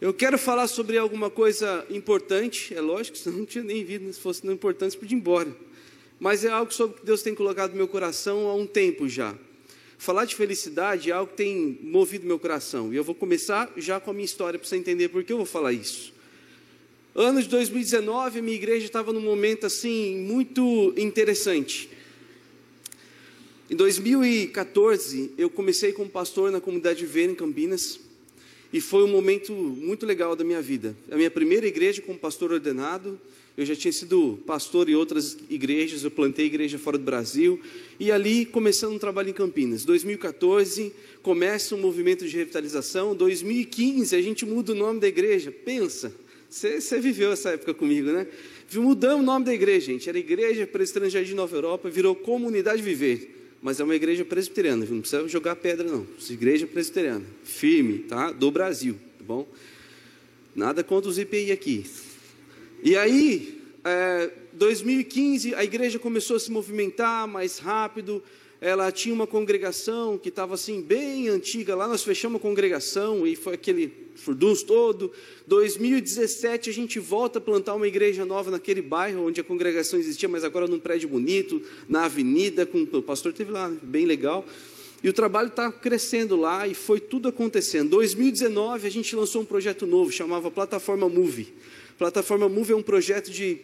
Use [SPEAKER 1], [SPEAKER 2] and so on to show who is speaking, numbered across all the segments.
[SPEAKER 1] Eu quero falar sobre alguma coisa importante, é lógico, senão não tinha nem vindo, se fosse não importante, podia ir embora. Mas é algo sobre que Deus tem colocado no meu coração há um tempo já. Falar de felicidade é algo que tem movido meu coração. E eu vou começar já com a minha história para você entender por que eu vou falar isso. Ano de 2019, a minha igreja estava num momento assim muito interessante. Em 2014, eu comecei como pastor na comunidade Ver em Campinas. E foi um momento muito legal da minha vida. A minha primeira igreja como pastor ordenado. Eu já tinha sido pastor em outras igrejas, eu plantei igreja fora do Brasil. E ali começando um trabalho em Campinas. 2014, começa um movimento de revitalização. 2015, a gente muda o nome da igreja. Pensa, você, viveu essa época comigo, né? Mudamos o nome da igreja, gente. Era Igreja Presbiteriana de Nova Europa, virou Comunidade Viver mas é uma igreja presbiteriana, não precisa jogar pedra não. Igreja presbiteriana, firme, tá? Do Brasil, tá bom? Nada contra os IPI aqui. E aí, é, 2015, a igreja começou a se movimentar mais rápido, ela tinha uma congregação que estava assim bem antiga lá, nós fechamos a congregação e foi aquele furdunço todo. 2017 a gente volta a plantar uma igreja nova naquele bairro onde a congregação existia, mas agora num prédio bonito, na avenida, com o pastor teve lá, bem legal. E o trabalho está crescendo lá e foi tudo acontecendo. 2019 a gente lançou um projeto novo, chamava Plataforma Move. Plataforma Move é um projeto de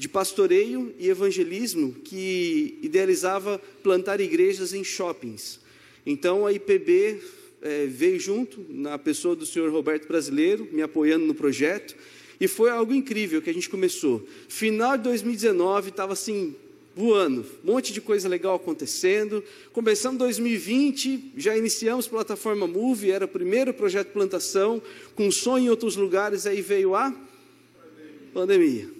[SPEAKER 1] de pastoreio e evangelismo que idealizava plantar igrejas em shoppings. Então a IPB é, veio junto, na pessoa do senhor Roberto Brasileiro, me apoiando no projeto, e foi algo incrível que a gente começou. Final de 2019 estava assim, voando, um monte de coisa legal acontecendo. Começamos 2020, já iniciamos plataforma Move, era o primeiro projeto de plantação, com sonho em outros lugares, aí veio a pandemia.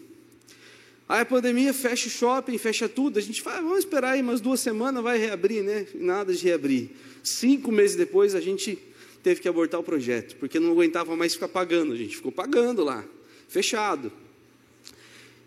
[SPEAKER 1] Aí a pandemia fecha o shopping, fecha tudo. A gente fala, ah, vamos esperar aí umas duas semanas, vai reabrir, né? Nada de reabrir. Cinco meses depois a gente teve que abortar o projeto, porque não aguentava mais ficar pagando. A gente ficou pagando lá, fechado.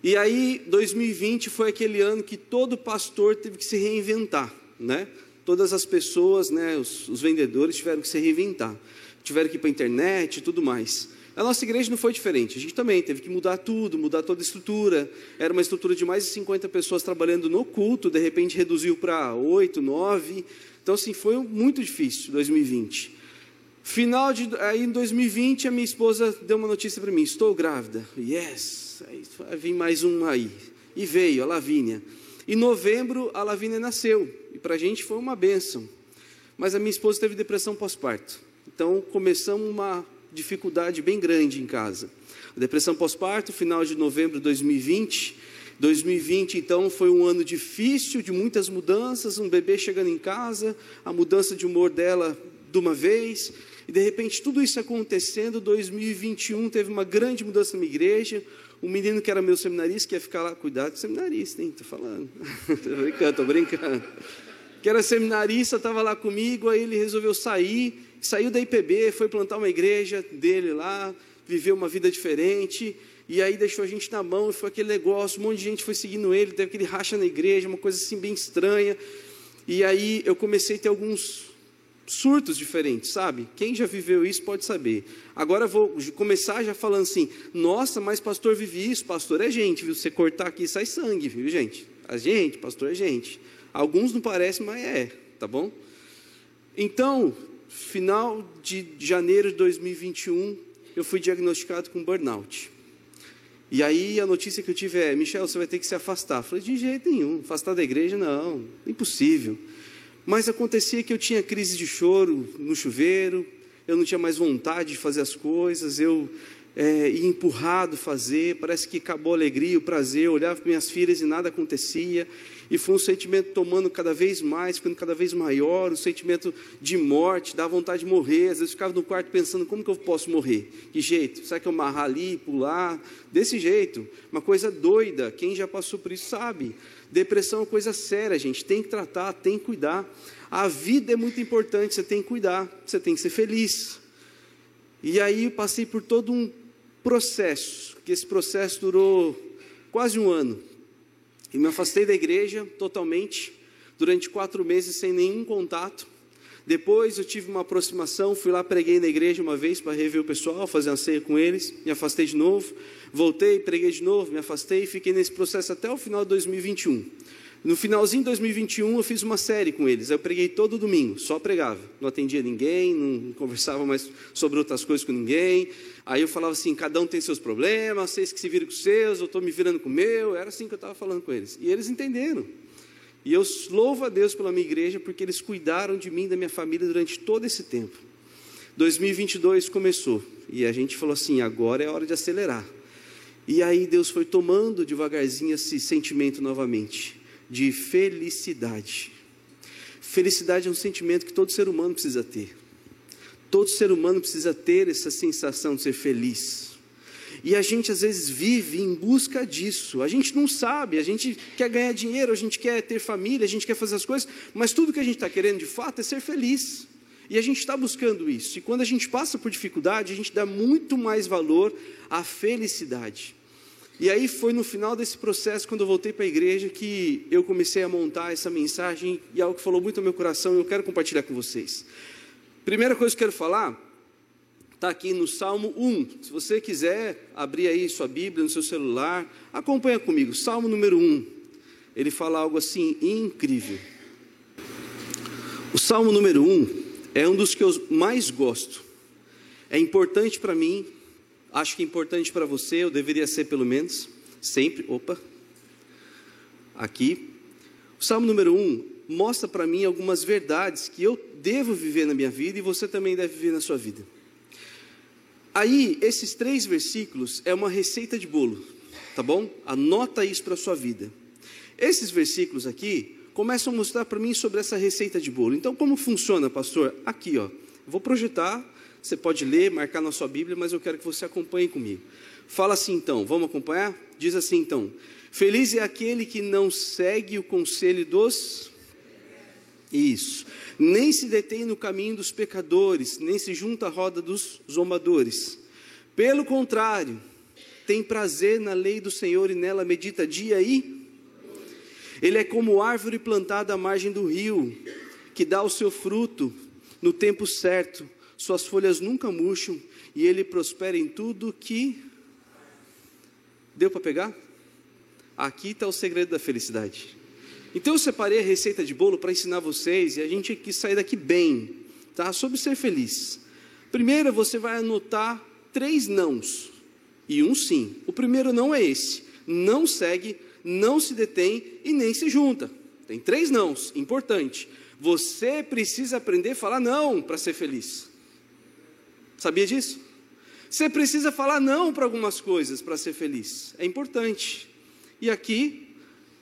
[SPEAKER 1] E aí, 2020 foi aquele ano que todo pastor teve que se reinventar, né? Todas as pessoas, né, os, os vendedores tiveram que se reinventar. Tiveram que ir para a internet e tudo mais. A nossa igreja não foi diferente. A gente também teve que mudar tudo, mudar toda a estrutura. Era uma estrutura de mais de 50 pessoas trabalhando no culto, de repente reduziu para 8, 9. Então, assim, foi muito difícil 2020. Final de aí em 2020, a minha esposa deu uma notícia para mim: estou grávida. Yes, aí vai vir mais um aí. E veio a Lavínia. Em novembro, a Lavínia nasceu. E para a gente foi uma bênção. Mas a minha esposa teve depressão pós-parto. Então, começamos uma dificuldade bem grande em casa. A depressão pós-parto, final de novembro de 2020. 2020, então, foi um ano difícil, de muitas mudanças, um bebê chegando em casa, a mudança de humor dela de uma vez, e de repente tudo isso acontecendo, 2021 teve uma grande mudança na igreja, um menino que era meu seminarista, que ia ficar lá, cuidado seminarista, hein, estou falando, estou brincando, estou brincando, que era seminarista, estava lá comigo, aí ele resolveu sair, saiu da IPB, foi plantar uma igreja dele lá, viveu uma vida diferente, e aí deixou a gente na mão, e foi aquele negócio, um monte de gente foi seguindo ele, teve aquele racha na igreja, uma coisa assim bem estranha. E aí eu comecei a ter alguns surtos diferentes, sabe? Quem já viveu isso pode saber. Agora vou começar já falando assim: nossa, mas pastor vive isso, pastor é gente, viu? Você cortar aqui sai sangue, viu, gente? A gente, pastor é gente. Alguns não parecem, mas é, tá bom? Então, final de janeiro de 2021, eu fui diagnosticado com burnout. E aí a notícia que eu tive é: Michel, você vai ter que se afastar. Eu falei: de jeito nenhum, afastar da igreja não, impossível. Mas acontecia que eu tinha crise de choro no chuveiro, eu não tinha mais vontade de fazer as coisas, eu é, ia empurrado fazer, parece que acabou a alegria, o prazer, eu olhava para minhas filhas e nada acontecia, e foi um sentimento tomando cada vez mais, ficando cada vez maior, um sentimento de morte, da vontade de morrer. Às vezes ficava no quarto pensando: como que eu posso morrer? Que jeito? Será que eu amarrar ali, pular? Desse jeito, uma coisa doida. Quem já passou por isso sabe. Depressão é uma coisa séria, gente. Tem que tratar, tem que cuidar. A vida é muito importante, você tem que cuidar, você tem que ser feliz. E aí eu passei por todo um processo, que esse processo durou quase um ano. E me afastei da igreja totalmente, durante quatro meses sem nenhum contato. Depois eu tive uma aproximação, fui lá, preguei na igreja uma vez para rever o pessoal, fazer uma ceia com eles, me afastei de novo, voltei, preguei de novo, me afastei e fiquei nesse processo até o final de 2021. No finalzinho de 2021 eu fiz uma série com eles. Eu preguei todo domingo, só pregava. Não atendia ninguém, não conversava mais sobre outras coisas com ninguém. Aí eu falava assim: cada um tem seus problemas, vocês que se viram com os seus, eu estou me virando com o meu. Era assim que eu estava falando com eles. E eles entenderam. E eu louvo a Deus pela minha igreja, porque eles cuidaram de mim da minha família durante todo esse tempo. 2022 começou e a gente falou assim: agora é hora de acelerar. E aí Deus foi tomando devagarzinho esse sentimento novamente de felicidade. Felicidade é um sentimento que todo ser humano precisa ter. Todo ser humano precisa ter essa sensação de ser feliz. E a gente às vezes vive em busca disso. A gente não sabe, a gente quer ganhar dinheiro, a gente quer ter família, a gente quer fazer as coisas, mas tudo que a gente está querendo de fato é ser feliz. E a gente está buscando isso. E quando a gente passa por dificuldade, a gente dá muito mais valor à felicidade. E aí foi no final desse processo, quando eu voltei para a igreja, que eu comecei a montar essa mensagem e algo que falou muito ao meu coração e eu quero compartilhar com vocês. Primeira coisa que eu quero falar está aqui no Salmo 1. Se você quiser abrir aí sua Bíblia no seu celular, acompanha comigo. Salmo número 1. Ele fala algo assim incrível. O Salmo número 1 é um dos que eu mais gosto. É importante para mim Acho que é importante para você, eu deveria ser pelo menos, sempre. Opa, aqui. O Salmo número 1 mostra para mim algumas verdades que eu devo viver na minha vida e você também deve viver na sua vida. Aí, esses três versículos é uma receita de bolo, tá bom? Anota isso para a sua vida. Esses versículos aqui começam a mostrar para mim sobre essa receita de bolo. Então, como funciona, pastor? Aqui, ó. Vou projetar você pode ler, marcar na sua Bíblia, mas eu quero que você acompanhe comigo. Fala assim então, vamos acompanhar? Diz assim então: Feliz é aquele que não segue o conselho dos. Isso. Nem se detém no caminho dos pecadores, nem se junta à roda dos zombadores. Pelo contrário, tem prazer na lei do Senhor e nela medita dia e. Ele é como árvore plantada à margem do rio, que dá o seu fruto no tempo certo suas folhas nunca murcham e ele prospera em tudo que. Deu para pegar? Aqui está o segredo da felicidade. Então eu separei a receita de bolo para ensinar vocês e a gente quis sair daqui bem, tá? Sobre ser feliz. Primeiro você vai anotar três nãos e um sim. O primeiro não é esse. Não segue, não se detém e nem se junta. Tem três nãos, importante. Você precisa aprender a falar não para ser feliz. Sabia disso? Você precisa falar não para algumas coisas para ser feliz. É importante. E aqui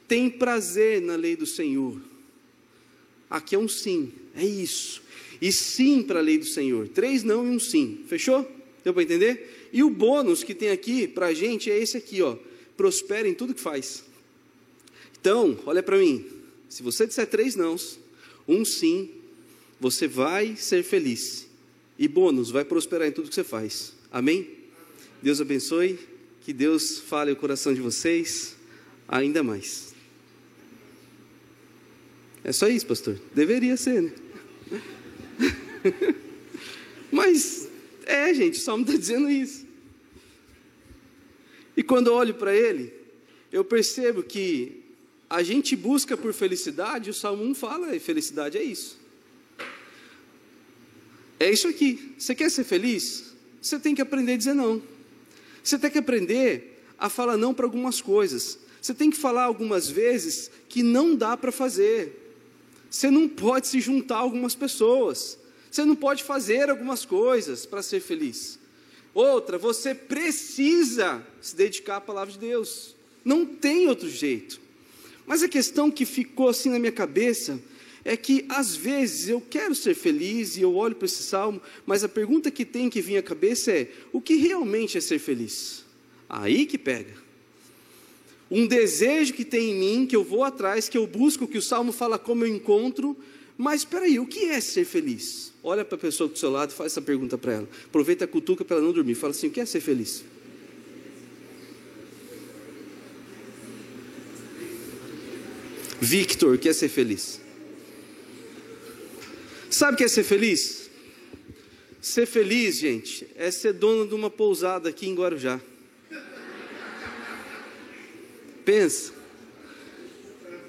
[SPEAKER 1] tem prazer na lei do Senhor. Aqui é um sim, é isso. E sim para a lei do Senhor. Três não e um sim. Fechou? Deu para entender? E o bônus que tem aqui para a gente é esse aqui, ó. Prospera em tudo que faz. Então, olha para mim. Se você disser três nãos, um sim, você vai ser feliz. E bônus, vai prosperar em tudo que você faz. Amém? Deus abençoe. Que Deus fale o coração de vocês ainda mais. É só isso, pastor? Deveria ser, né? Mas, é, gente, o Salmo está dizendo isso. E quando eu olho para ele, eu percebo que a gente busca por felicidade, o Salmo 1 fala, e felicidade é isso. É isso aqui. Você quer ser feliz? Você tem que aprender a dizer não. Você tem que aprender a falar não para algumas coisas. Você tem que falar algumas vezes que não dá para fazer. Você não pode se juntar a algumas pessoas. Você não pode fazer algumas coisas para ser feliz. Outra, você precisa se dedicar à palavra de Deus. Não tem outro jeito. Mas a questão que ficou assim na minha cabeça é que às vezes eu quero ser feliz e eu olho para esse salmo, mas a pergunta que tem que vir à cabeça é: o que realmente é ser feliz? Aí que pega. Um desejo que tem em mim, que eu vou atrás, que eu busco, que o salmo fala como eu encontro, mas espera aí, o que é ser feliz? Olha para a pessoa do seu lado e faz essa pergunta para ela. Aproveita a cutuca para ela não dormir. Fala assim: o que é ser feliz? Victor, o que é ser feliz? Sabe o que é ser feliz? Ser feliz, gente, é ser dono de uma pousada aqui em Guarujá. Pensa.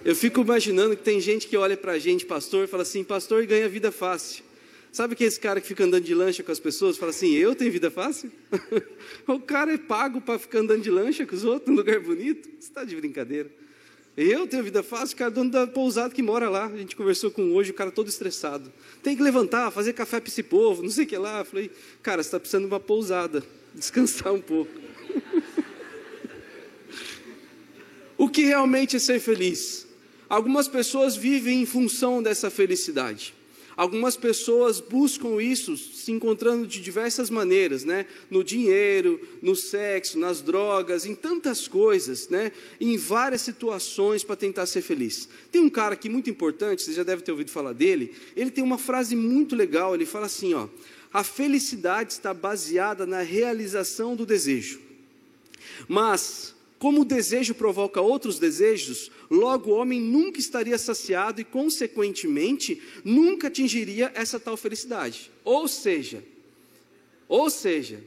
[SPEAKER 1] Eu fico imaginando que tem gente que olha pra gente, pastor, e fala assim: pastor ganha vida fácil. Sabe que esse cara que fica andando de lancha com as pessoas fala assim: Eu tenho vida fácil? o cara é pago para ficar andando de lancha com os outros num lugar bonito? Você está de brincadeira. Eu tenho vida fácil, o cara é dono da pousada que mora lá. A gente conversou com hoje, o cara todo estressado. Tem que levantar, fazer café para esse povo, não sei o que lá. Falei, cara, você está precisando de uma pousada, descansar um pouco. o que realmente é ser feliz? Algumas pessoas vivem em função dessa felicidade. Algumas pessoas buscam isso se encontrando de diversas maneiras, né? No dinheiro, no sexo, nas drogas, em tantas coisas, né? Em várias situações para tentar ser feliz. Tem um cara aqui muito importante, você já deve ter ouvido falar dele. Ele tem uma frase muito legal. Ele fala assim, ó: a felicidade está baseada na realização do desejo. Mas como o desejo provoca outros desejos, logo o homem nunca estaria saciado e, consequentemente, nunca atingiria essa tal felicidade. Ou seja, ou seja,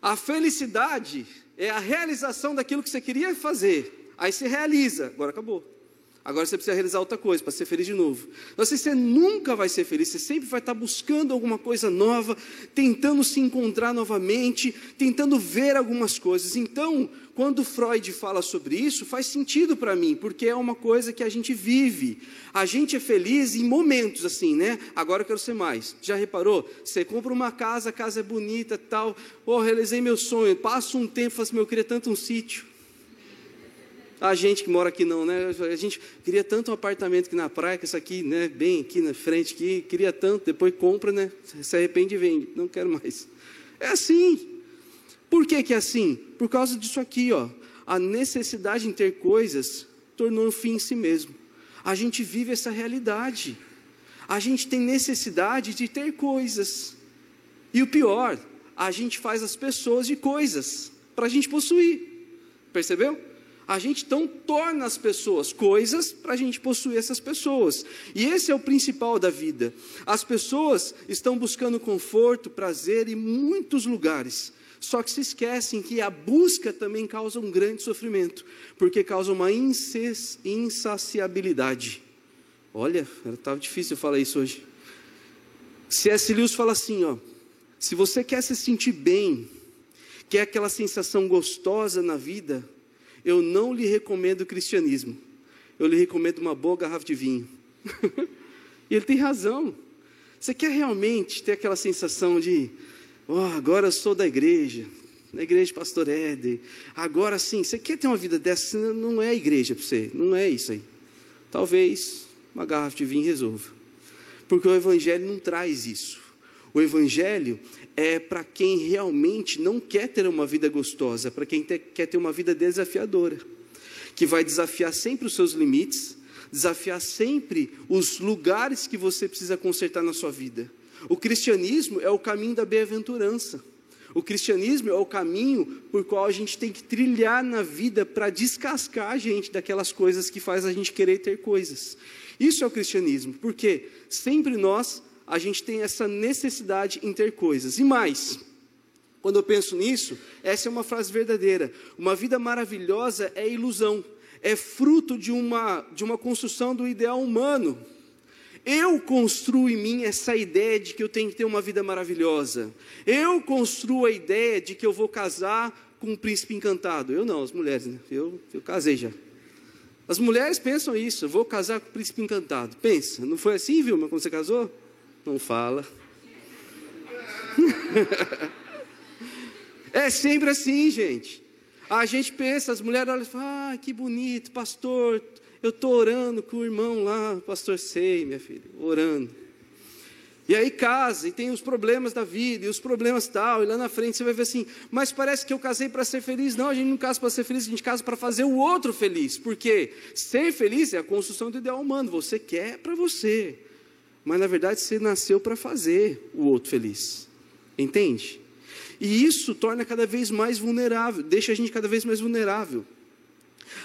[SPEAKER 1] a felicidade é a realização daquilo que você queria fazer. Aí você realiza, agora acabou. Agora você precisa realizar outra coisa para ser feliz de novo. Então, assim, você nunca vai ser feliz, você sempre vai estar buscando alguma coisa nova, tentando se encontrar novamente, tentando ver algumas coisas. Então, quando Freud fala sobre isso, faz sentido para mim, porque é uma coisa que a gente vive. A gente é feliz em momentos assim, né? Agora eu quero ser mais. Já reparou? Você compra uma casa, a casa é bonita, tal. Oh, realizei meu sonho. Passa um tempo, fala assim, meu, eu queria tanto um sítio. A gente que mora aqui não, né? A gente queria tanto um apartamento aqui na praia, que isso aqui, né? Bem aqui na frente, aqui, queria tanto, depois compra, né? Se arrepende e vende. Não quero mais. É assim. Por que, que é assim? Por causa disso aqui, ó. A necessidade em ter coisas tornou um fim em si mesmo. A gente vive essa realidade. A gente tem necessidade de ter coisas. E o pior, a gente faz as pessoas de coisas para a gente possuir. Percebeu? A gente então torna as pessoas coisas para a gente possuir essas pessoas. E esse é o principal da vida. As pessoas estão buscando conforto, prazer em muitos lugares. Só que se esquecem que a busca também causa um grande sofrimento, porque causa uma insaciabilidade. Olha, estava difícil falar isso hoje. C.S. Lewis fala assim, ó, se você quer se sentir bem, quer aquela sensação gostosa na vida, eu não lhe recomendo o cristianismo. Eu lhe recomendo uma boa garrafa de vinho. e ele tem razão. Você quer realmente ter aquela sensação de, oh, agora eu sou da igreja, na igreja de pastor Éder, agora sim, você quer ter uma vida dessa, não é igreja para você, não é isso aí. Talvez uma garrafa de vinho resolva. Porque o evangelho não traz isso. O evangelho é para quem realmente não quer ter uma vida gostosa, para quem te, quer ter uma vida desafiadora, que vai desafiar sempre os seus limites, desafiar sempre os lugares que você precisa consertar na sua vida. O cristianismo é o caminho da bem-aventurança. O cristianismo é o caminho por qual a gente tem que trilhar na vida para descascar a gente daquelas coisas que faz a gente querer ter coisas. Isso é o cristianismo, porque sempre nós a gente tem essa necessidade em ter coisas. E mais, quando eu penso nisso, essa é uma frase verdadeira. Uma vida maravilhosa é ilusão, é fruto de uma, de uma construção do ideal humano. Eu construo em mim essa ideia de que eu tenho que ter uma vida maravilhosa. Eu construo a ideia de que eu vou casar com um príncipe encantado. Eu não, as mulheres, né? eu, eu casei já. As mulheres pensam isso, eu vou casar com o príncipe encantado. Pensa, não foi assim, viu, quando você casou? Não fala. é sempre assim, gente. A gente pensa, as mulheres olham e falam, ah, que bonito, pastor, eu estou orando com o irmão lá, pastor sei, minha filha, orando. E aí casa, e tem os problemas da vida, e os problemas tal, e lá na frente você vai ver assim, mas parece que eu casei para ser feliz. Não, a gente não casa para ser feliz, a gente casa para fazer o outro feliz. Porque ser feliz é a construção do ideal humano, você quer para você mas na verdade você nasceu para fazer o outro feliz. Entende? E isso torna cada vez mais vulnerável, deixa a gente cada vez mais vulnerável.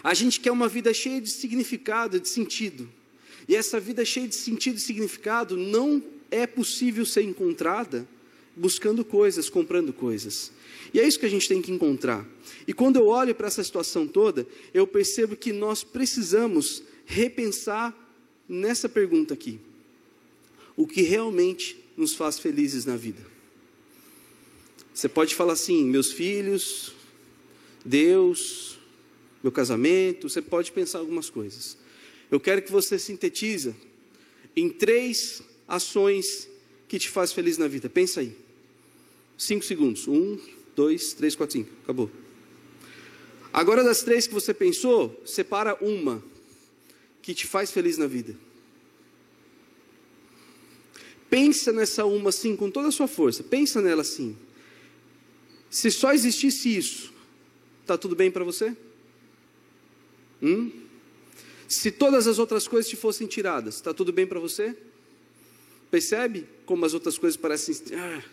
[SPEAKER 1] A gente quer uma vida cheia de significado, de sentido. E essa vida cheia de sentido e significado não é possível ser encontrada buscando coisas, comprando coisas. E é isso que a gente tem que encontrar. E quando eu olho para essa situação toda, eu percebo que nós precisamos repensar nessa pergunta aqui: o que realmente nos faz felizes na vida? Você pode falar assim, meus filhos, Deus, meu casamento, você pode pensar algumas coisas. Eu quero que você sintetiza em três ações que te faz feliz na vida. Pensa aí. Cinco segundos. Um, dois, três, quatro, cinco. Acabou. Agora, das três que você pensou, separa uma que te faz feliz na vida. Pensa nessa uma assim, com toda a sua força. Pensa nela assim. Se só existisse isso, está tudo bem para você? Hum? Se todas as outras coisas te fossem tiradas, está tudo bem para você? Percebe como as outras coisas parecem. Ah,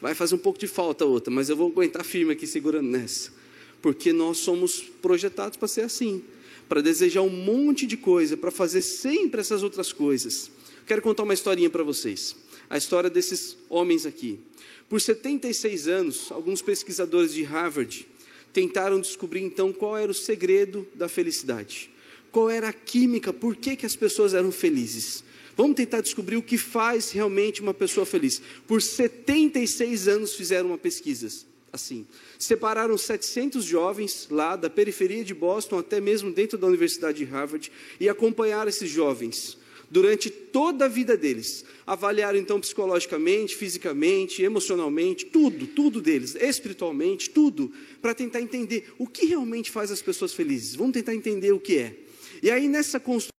[SPEAKER 1] vai fazer um pouco de falta outra, mas eu vou aguentar firme aqui segurando nessa. Porque nós somos projetados para ser assim para desejar um monte de coisa, para fazer sempre essas outras coisas. Quero contar uma historinha para vocês. A história desses homens aqui. Por 76 anos, alguns pesquisadores de Harvard tentaram descobrir então qual era o segredo da felicidade. Qual era a química, por que, que as pessoas eram felizes. Vamos tentar descobrir o que faz realmente uma pessoa feliz. Por 76 anos fizeram uma pesquisa assim. Separaram 700 jovens lá da periferia de Boston, até mesmo dentro da Universidade de Harvard, e acompanharam esses jovens durante toda a vida deles. Avaliaram então psicologicamente, fisicamente, emocionalmente, tudo, tudo deles, espiritualmente, tudo, para tentar entender o que realmente faz as pessoas felizes. Vamos tentar entender o que é. E aí, nessa construção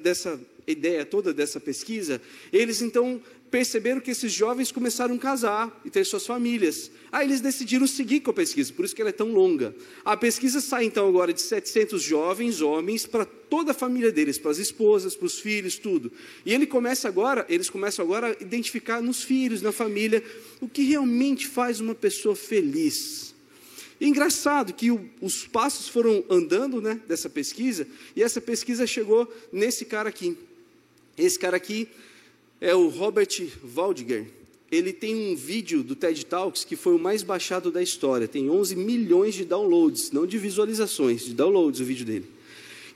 [SPEAKER 1] dessa ideia toda dessa pesquisa, eles então perceberam que esses jovens começaram a casar e ter suas famílias. Aí eles decidiram seguir com a pesquisa, por isso que ela é tão longa. A pesquisa sai então agora de 700 jovens, homens, para toda a família deles, para as esposas, para os filhos, tudo. E ele começa agora, eles começam agora a identificar nos filhos, na família, o que realmente faz uma pessoa feliz. Engraçado que o, os passos foram andando, né, dessa pesquisa, e essa pesquisa chegou nesse cara aqui. Esse cara aqui é o Robert Waldiger. Ele tem um vídeo do TED Talks que foi o mais baixado da história. Tem 11 milhões de downloads, não de visualizações, de downloads o vídeo dele.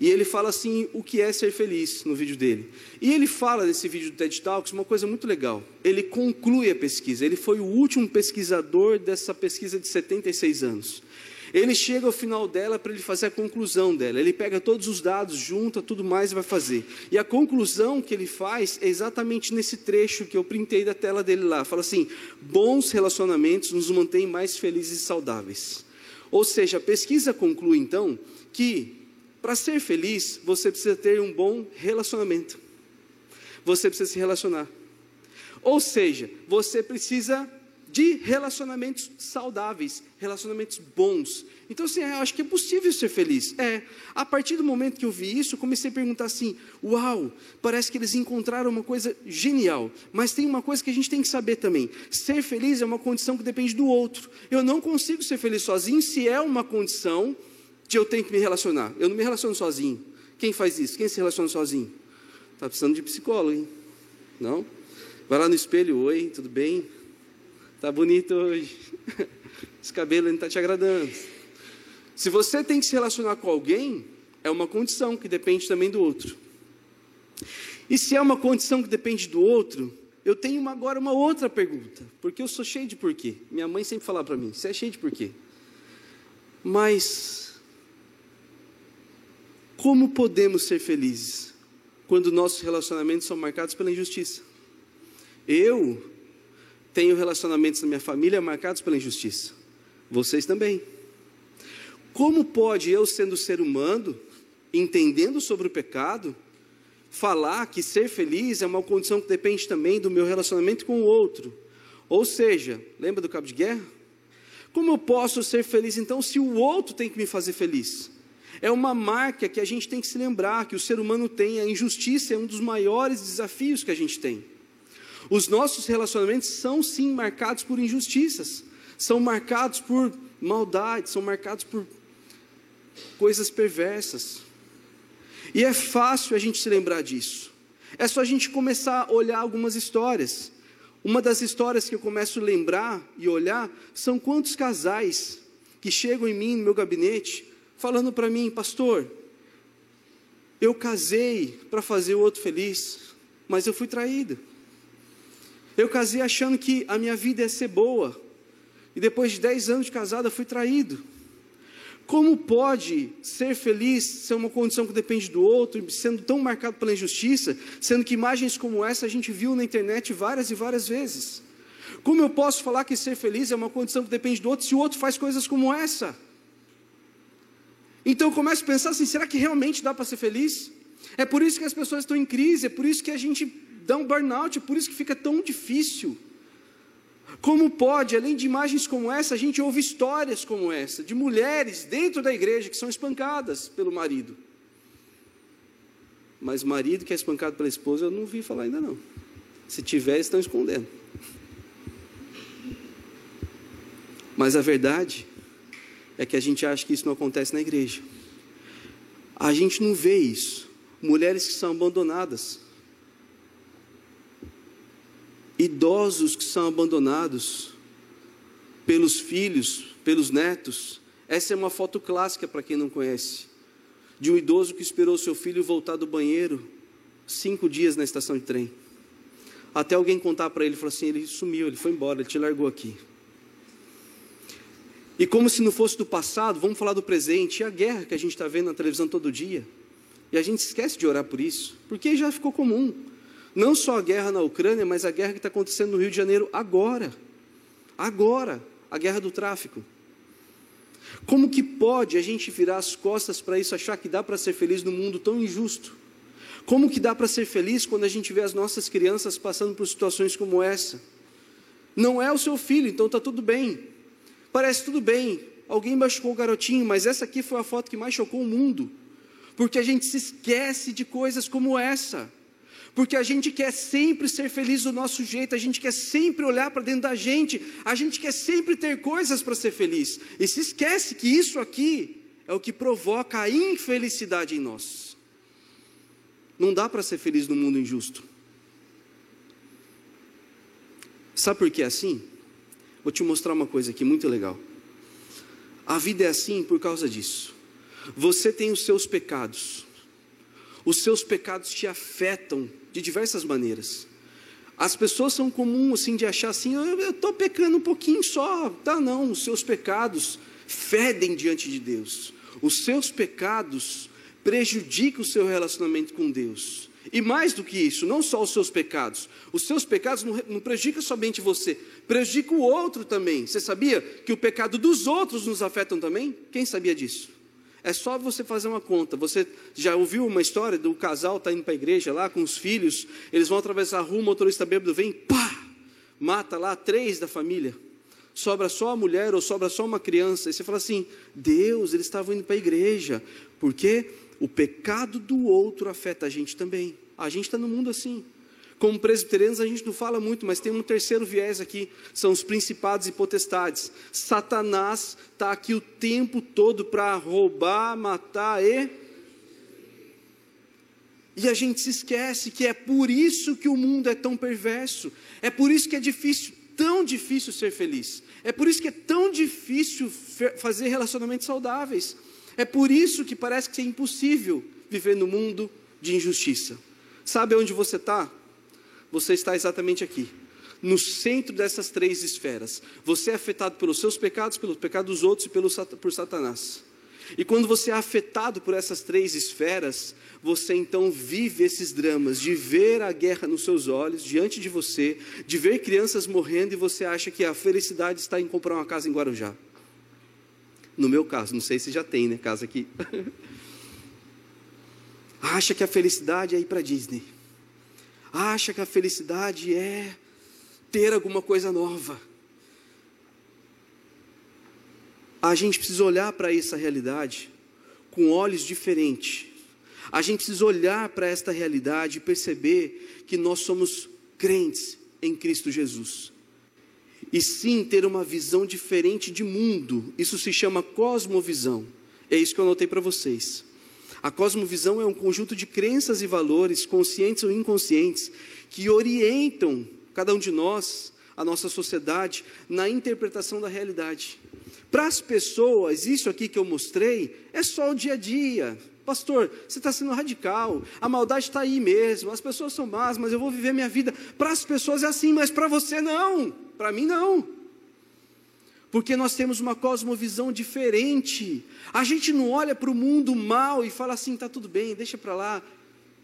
[SPEAKER 1] E ele fala assim o que é ser feliz no vídeo dele. E ele fala nesse vídeo do TED Talks uma coisa muito legal. Ele conclui a pesquisa. Ele foi o último pesquisador dessa pesquisa de 76 anos. Ele chega ao final dela para ele fazer a conclusão dela. Ele pega todos os dados, junta tudo mais e vai fazer. E a conclusão que ele faz é exatamente nesse trecho que eu printei da tela dele lá. Fala assim: bons relacionamentos nos mantêm mais felizes e saudáveis. Ou seja, a pesquisa conclui então que para ser feliz você precisa ter um bom relacionamento. Você precisa se relacionar. Ou seja, você precisa de relacionamentos saudáveis, relacionamentos bons. Então, assim, eu acho que é possível ser feliz. É. A partir do momento que eu vi isso, comecei a perguntar assim: uau, parece que eles encontraram uma coisa genial. Mas tem uma coisa que a gente tem que saber também: ser feliz é uma condição que depende do outro. Eu não consigo ser feliz sozinho se é uma condição de eu ter que me relacionar. Eu não me relaciono sozinho. Quem faz isso? Quem se relaciona sozinho? Está precisando de psicólogo, hein? Não? Vai lá no espelho, oi, tudo bem? Tá bonito hoje. Esse cabelo não está te agradando. Se você tem que se relacionar com alguém, é uma condição que depende também do outro. E se é uma condição que depende do outro, eu tenho uma, agora uma outra pergunta, porque eu sou cheio de porquê. Minha mãe sempre fala para mim: você é cheio de porquê. Mas, como podemos ser felizes quando nossos relacionamentos são marcados pela injustiça? Eu tenho relacionamentos na minha família marcados pela injustiça. Vocês também. Como pode eu, sendo ser humano, entendendo sobre o pecado, falar que ser feliz é uma condição que depende também do meu relacionamento com o outro? Ou seja, lembra do cabo de guerra? Como eu posso ser feliz então se o outro tem que me fazer feliz? É uma marca que a gente tem que se lembrar que o ser humano tem, a injustiça é um dos maiores desafios que a gente tem. Os nossos relacionamentos são sim marcados por injustiças, são marcados por maldade, são marcados por coisas perversas. E é fácil a gente se lembrar disso. É só a gente começar a olhar algumas histórias. Uma das histórias que eu começo a lembrar e olhar são quantos casais que chegam em mim, no meu gabinete, falando para mim, pastor, eu casei para fazer o outro feliz, mas eu fui traído. Eu casei achando que a minha vida ia ser boa, e depois de 10 anos de casada, fui traído. Como pode ser feliz ser uma condição que depende do outro, sendo tão marcado pela injustiça, sendo que imagens como essa a gente viu na internet várias e várias vezes? Como eu posso falar que ser feliz é uma condição que depende do outro se o outro faz coisas como essa? Então eu começo a pensar assim: será que realmente dá para ser feliz? É por isso que as pessoas estão em crise, é por isso que a gente um burnout, é por isso que fica tão difícil. Como pode, além de imagens como essa, a gente ouve histórias como essa, de mulheres dentro da igreja que são espancadas pelo marido. Mas marido que é espancado pela esposa, eu não vi falar ainda não. Se tiver, estão escondendo. Mas a verdade é que a gente acha que isso não acontece na igreja. A gente não vê isso. Mulheres que são abandonadas, idosos que são abandonados pelos filhos, pelos netos. Essa é uma foto clássica para quem não conhece, de um idoso que esperou seu filho voltar do banheiro cinco dias na estação de trem. Até alguém contar para ele, falou assim: ele sumiu, ele foi embora, ele te largou aqui. E como se não fosse do passado, vamos falar do presente e a guerra que a gente está vendo na televisão todo dia. E a gente esquece de orar por isso, porque já ficou comum. Não só a guerra na Ucrânia, mas a guerra que está acontecendo no Rio de Janeiro agora. Agora, a guerra do tráfico. Como que pode a gente virar as costas para isso, achar que dá para ser feliz num mundo tão injusto? Como que dá para ser feliz quando a gente vê as nossas crianças passando por situações como essa? Não é o seu filho, então está tudo bem. Parece tudo bem. Alguém machucou o garotinho, mas essa aqui foi a foto que mais chocou o mundo. Porque a gente se esquece de coisas como essa porque a gente quer sempre ser feliz do nosso jeito, a gente quer sempre olhar para dentro da gente, a gente quer sempre ter coisas para ser feliz, e se esquece que isso aqui é o que provoca a infelicidade em nós. Não dá para ser feliz no mundo injusto. Sabe por que é assim? Vou te mostrar uma coisa aqui muito legal. A vida é assim por causa disso. Você tem os seus pecados. Os seus pecados te afetam de diversas maneiras. As pessoas são comuns assim de achar assim, eu estou pecando um pouquinho só, tá não, os seus pecados fedem diante de Deus. Os seus pecados prejudicam o seu relacionamento com Deus. E mais do que isso, não só os seus pecados, os seus pecados não, não prejudicam somente você, prejudica o outro também. Você sabia que o pecado dos outros nos afetam também? Quem sabia disso? É só você fazer uma conta. Você já ouviu uma história do casal está indo para a igreja lá com os filhos, eles vão atravessar a rua, o motorista bêbado vem, pá, mata lá três da família. Sobra só a mulher ou sobra só uma criança. E você fala assim: Deus, eles estavam indo para a igreja. Porque o pecado do outro afeta a gente também. A gente está no mundo assim. Como presbiterianos, a gente não fala muito, mas tem um terceiro viés aqui: são os principados e potestades. Satanás está aqui o tempo todo para roubar, matar e. E a gente se esquece que é por isso que o mundo é tão perverso, é por isso que é difícil, tão difícil ser feliz, é por isso que é tão difícil fazer relacionamentos saudáveis, é por isso que parece que é impossível viver no mundo de injustiça. Sabe onde você está? Você está exatamente aqui, no centro dessas três esferas. Você é afetado pelos seus pecados, pelos pecados dos outros e pelo, por Satanás. E quando você é afetado por essas três esferas, você então vive esses dramas de ver a guerra nos seus olhos, diante de você, de ver crianças morrendo e você acha que a felicidade está em comprar uma casa em Guarujá. No meu caso, não sei se já tem, né, casa aqui. acha que a felicidade é ir para Disney acha que a felicidade é ter alguma coisa nova. A gente precisa olhar para essa realidade com olhos diferentes. A gente precisa olhar para esta realidade e perceber que nós somos crentes em Cristo Jesus. E sim ter uma visão diferente de mundo. Isso se chama cosmovisão. É isso que eu anotei para vocês. A cosmovisão é um conjunto de crenças e valores, conscientes ou inconscientes, que orientam cada um de nós, a nossa sociedade, na interpretação da realidade. Para as pessoas, isso aqui que eu mostrei é só o dia a dia. Pastor, você está sendo radical, a maldade está aí mesmo, as pessoas são más, mas eu vou viver minha vida. Para as pessoas é assim, mas para você não, para mim não. Porque nós temos uma cosmovisão diferente. A gente não olha para o mundo mal e fala assim, está tudo bem, deixa para lá.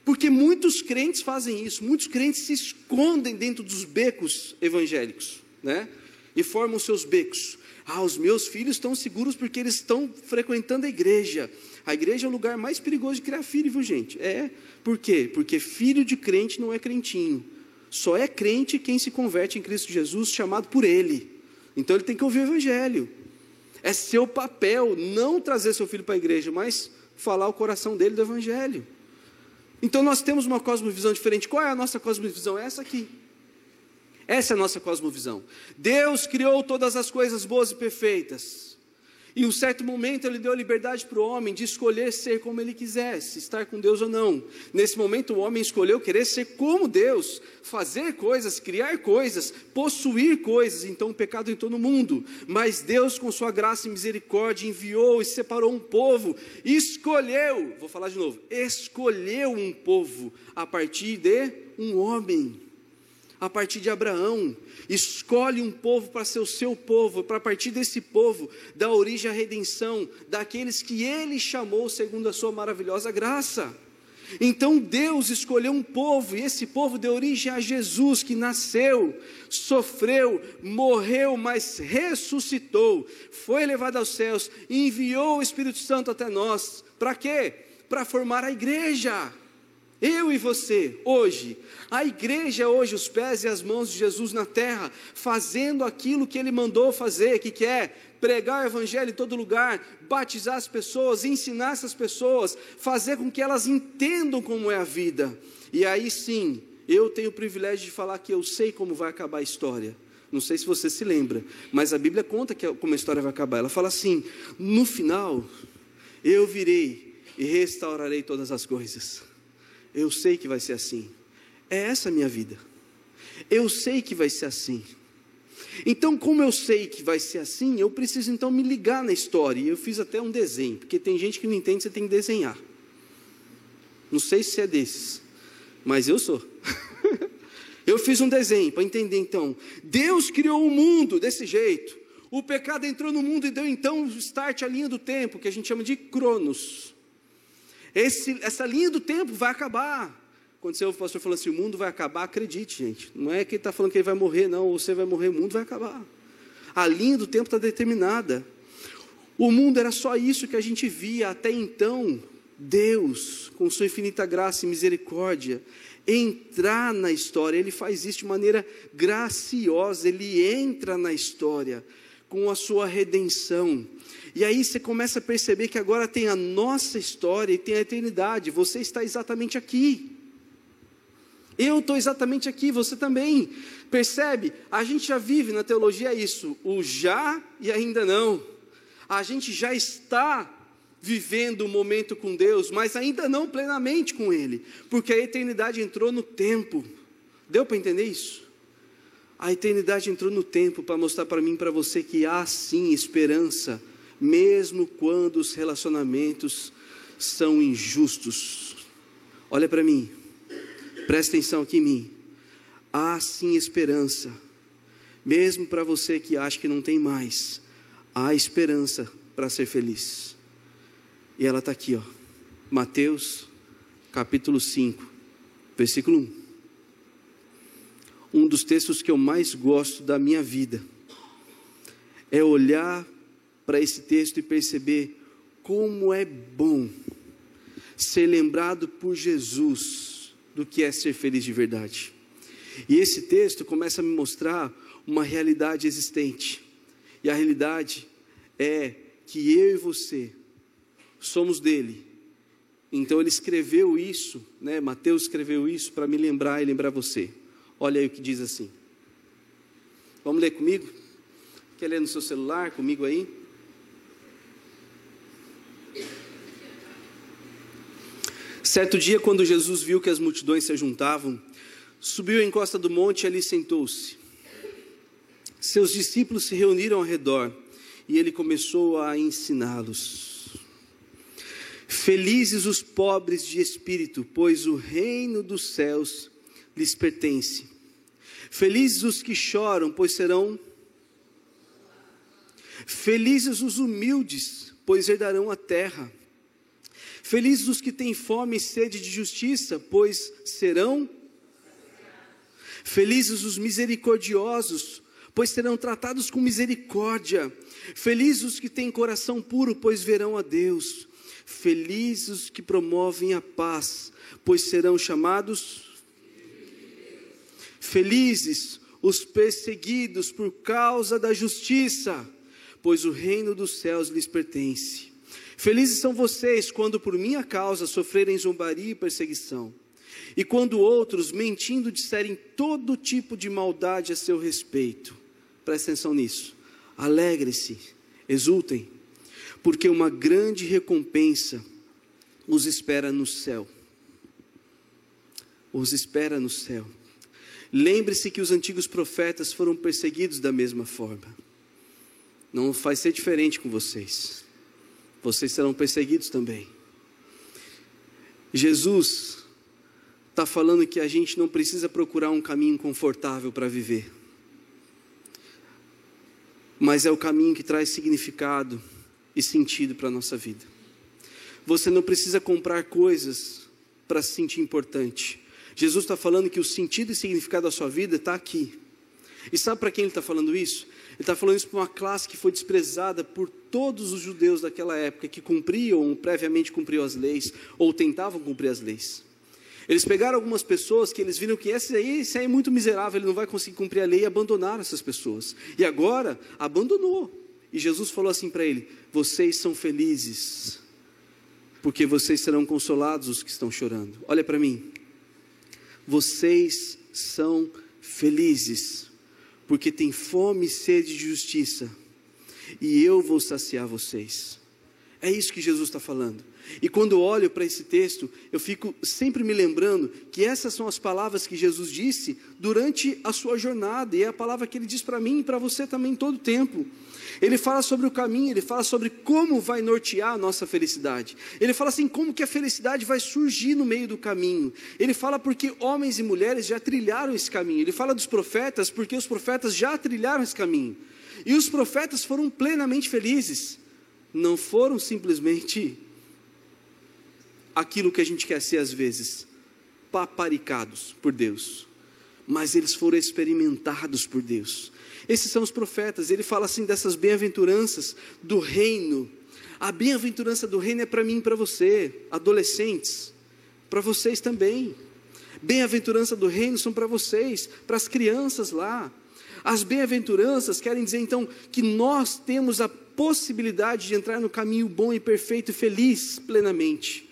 [SPEAKER 1] Porque muitos crentes fazem isso, muitos crentes se escondem dentro dos becos evangélicos, né? E formam seus becos. Ah, os meus filhos estão seguros porque eles estão frequentando a igreja. A igreja é o lugar mais perigoso de criar filho, viu gente? É. Por quê? Porque filho de crente não é crentinho. Só é crente quem se converte em Cristo Jesus, chamado por Ele. Então ele tem que ouvir o Evangelho. É seu papel não trazer seu filho para a igreja, mas falar o coração dele do Evangelho. Então nós temos uma cosmovisão diferente. Qual é a nossa cosmovisão? É essa aqui. Essa é a nossa cosmovisão. Deus criou todas as coisas boas e perfeitas. Em um certo momento, ele deu a liberdade para o homem de escolher ser como ele quisesse, estar com Deus ou não. Nesse momento, o homem escolheu querer ser como Deus, fazer coisas, criar coisas, possuir coisas. Então, o pecado entrou no mundo. Mas Deus, com sua graça e misericórdia, enviou e separou um povo, escolheu, vou falar de novo, escolheu um povo a partir de um homem a partir de Abraão, escolhe um povo para ser o seu povo, para partir desse povo dar origem à redenção daqueles que ele chamou segundo a sua maravilhosa graça. Então Deus escolheu um povo, e esse povo deu origem a Jesus, que nasceu, sofreu, morreu, mas ressuscitou, foi levado aos céus e enviou o Espírito Santo até nós. Para quê? Para formar a igreja. Eu e você, hoje, a igreja é hoje, os pés e as mãos de Jesus na terra, fazendo aquilo que ele mandou fazer, que quer pregar o evangelho em todo lugar, batizar as pessoas, ensinar essas pessoas, fazer com que elas entendam como é a vida. E aí sim, eu tenho o privilégio de falar que eu sei como vai acabar a história. Não sei se você se lembra, mas a Bíblia conta que, como a história vai acabar. Ela fala assim: no final, eu virei e restaurarei todas as coisas. Eu sei que vai ser assim. É essa a minha vida. Eu sei que vai ser assim. Então, como eu sei que vai ser assim, eu preciso então me ligar na história. E eu fiz até um desenho, porque tem gente que não entende, você tem que desenhar. Não sei se é desses, mas eu sou. eu fiz um desenho para entender então. Deus criou o mundo desse jeito. O pecado entrou no mundo e deu então o start à linha do tempo, que a gente chama de Cronos. Esse, essa linha do tempo vai acabar. Quando o pastor falou assim, o mundo vai acabar, acredite, gente. Não é que ele está falando que ele vai morrer, não. Você vai morrer, o mundo vai acabar. A linha do tempo está determinada. O mundo era só isso que a gente via até então. Deus, com sua infinita graça e misericórdia, entrar na história. Ele faz isso de maneira graciosa. Ele entra na história com a sua redenção. E aí você começa a perceber que agora tem a nossa história e tem a eternidade. Você está exatamente aqui. Eu estou exatamente aqui, você também. Percebe? A gente já vive na teologia isso, o já e ainda não. A gente já está vivendo o um momento com Deus, mas ainda não plenamente com Ele, porque a eternidade entrou no tempo. Deu para entender isso? A eternidade entrou no tempo para mostrar para mim e para você que há sim esperança mesmo quando os relacionamentos são injustos. Olha para mim, presta atenção aqui em mim. Há sim esperança, mesmo para você que acha que não tem mais, há esperança para ser feliz. E ela está aqui, ó. Mateus capítulo 5, versículo 1. Um dos textos que eu mais gosto da minha vida é olhar para esse texto e perceber como é bom ser lembrado por Jesus do que é ser feliz de verdade. E esse texto começa a me mostrar uma realidade existente. E a realidade é que eu e você somos dele. Então ele escreveu isso, né? Mateus escreveu isso para me lembrar e lembrar você. Olha aí o que diz assim. Vamos ler comigo? Quer ler no seu celular comigo aí? Certo dia, quando Jesus viu que as multidões se juntavam, subiu à encosta do monte e ali sentou-se. Seus discípulos se reuniram ao redor e ele começou a ensiná-los. Felizes os pobres de espírito, pois o reino dos céus lhes pertence. Felizes os que choram, pois serão. Felizes os humildes, pois herdarão a terra. Felizes os que têm fome e sede de justiça, pois serão. Felizes os misericordiosos, pois serão tratados com misericórdia. Felizes os que têm coração puro, pois verão a Deus. Felizes os que promovem a paz, pois serão chamados. Felizes os perseguidos por causa da justiça, pois o reino dos céus lhes pertence. Felizes são vocês quando por minha causa sofrerem zombaria e perseguição, e quando outros, mentindo, disserem todo tipo de maldade a seu respeito. Presta atenção nisso. Alegre-se, exultem, porque uma grande recompensa os espera no céu. Os espera no céu. Lembre-se que os antigos profetas foram perseguidos da mesma forma. Não vai ser diferente com vocês vocês serão perseguidos também. Jesus está falando que a gente não precisa procurar um caminho confortável para viver, mas é o caminho que traz significado e sentido para a nossa vida. Você não precisa comprar coisas para se sentir importante. Jesus está falando que o sentido e significado da sua vida está aqui. E sabe para quem ele está falando isso? Ele está falando isso para uma classe que foi desprezada por todos os judeus daquela época, que cumpriam ou previamente cumpriam as leis, ou tentavam cumprir as leis. Eles pegaram algumas pessoas que eles viram que esse aí, esse aí é muito miserável, ele não vai conseguir cumprir a lei e abandonaram essas pessoas. E agora, abandonou. E Jesus falou assim para ele: Vocês são felizes, porque vocês serão consolados os que estão chorando. Olha para mim. Vocês são felizes, porque têm fome e sede de justiça, e eu vou saciar vocês. É isso que Jesus está falando. E quando olho para esse texto, eu fico sempre me lembrando que essas são as palavras que Jesus disse durante a sua jornada, e é a palavra que ele diz para mim e para você também todo o tempo. Ele fala sobre o caminho, ele fala sobre como vai nortear a nossa felicidade. Ele fala assim, como que a felicidade vai surgir no meio do caminho. Ele fala porque homens e mulheres já trilharam esse caminho. Ele fala dos profetas porque os profetas já trilharam esse caminho. E os profetas foram plenamente felizes. Não foram simplesmente aquilo que a gente quer ser às vezes, paparicados por Deus, mas eles foram experimentados por Deus. Esses são os profetas, ele fala assim dessas bem-aventuranças do reino. A bem-aventurança do reino é para mim e para você, adolescentes, para vocês também. Bem-aventurança do reino são para vocês, para as crianças lá. As bem-aventuranças querem dizer então que nós temos a possibilidade de entrar no caminho bom e perfeito e feliz plenamente.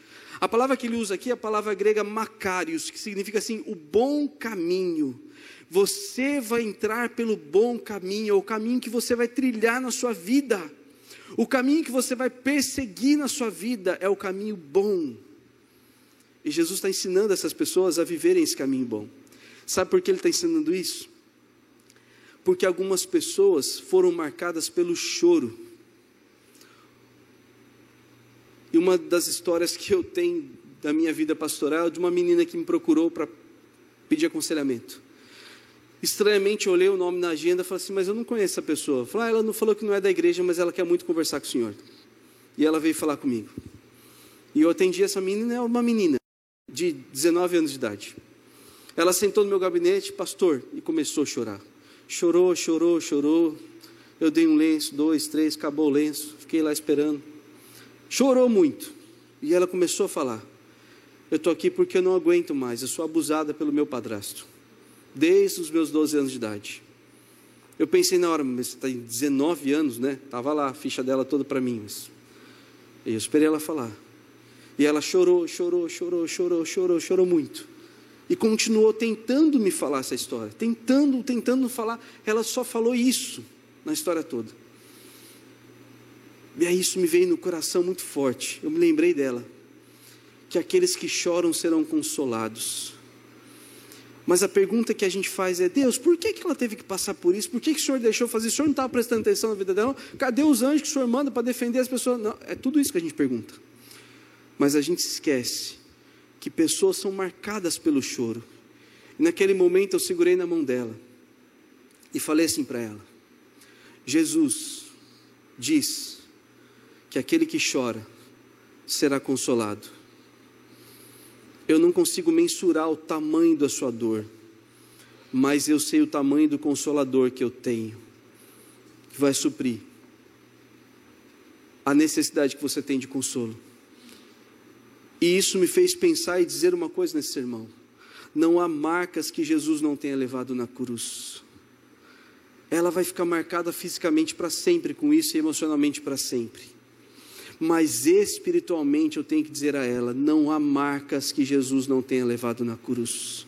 [SPEAKER 1] A palavra que ele usa aqui é a palavra grega makarios, que significa assim, o bom caminho. Você vai entrar pelo bom caminho, é o caminho que você vai trilhar na sua vida. O caminho que você vai perseguir na sua vida é o caminho bom. E Jesus está ensinando essas pessoas a viverem esse caminho bom. Sabe por que ele está ensinando isso? Porque algumas pessoas foram marcadas pelo choro. E uma das histórias que eu tenho da minha vida pastoral é de uma menina que me procurou para pedir aconselhamento. Estranhamente, eu olhei o nome na agenda e falei assim: Mas eu não conheço essa pessoa. Falei, ah, ela não falou que não é da igreja, mas ela quer muito conversar com o senhor. E ela veio falar comigo. E eu atendi essa menina, é uma menina de 19 anos de idade. Ela sentou no meu gabinete, pastor, e começou a chorar. Chorou, chorou, chorou. Eu dei um lenço, dois, três, acabou o lenço. Fiquei lá esperando. Chorou muito. E ela começou a falar: Eu estou aqui porque eu não aguento mais. Eu sou abusada pelo meu padrasto. Desde os meus 12 anos de idade. Eu pensei na hora, mas você está em 19 anos, né? Estava lá a ficha dela toda para mim. Mas... E eu esperei ela falar. E ela chorou, chorou, chorou, chorou, chorou, chorou muito. E continuou tentando me falar essa história. Tentando, tentando falar. Ela só falou isso na história toda. E aí isso me veio no coração muito forte. Eu me lembrei dela. que aqueles que choram serão consolados. Mas a pergunta que a gente faz é: Deus, por que, que ela teve que passar por isso? Por que, que o Senhor deixou fazer? O Senhor não estava prestando atenção na vida dela? Cadê os anjos que o Senhor manda para defender as pessoas? Não, é tudo isso que a gente pergunta. Mas a gente esquece que pessoas são marcadas pelo choro. E naquele momento eu segurei na mão dela e falei assim para ela: Jesus diz que aquele que chora será consolado. Eu não consigo mensurar o tamanho da sua dor, mas eu sei o tamanho do consolador que eu tenho, que vai suprir a necessidade que você tem de consolo. E isso me fez pensar e dizer uma coisa nesse sermão: não há marcas que Jesus não tenha levado na cruz. Ela vai ficar marcada fisicamente para sempre com isso e emocionalmente para sempre mas espiritualmente eu tenho que dizer a ela: não há marcas que Jesus não tenha levado na cruz.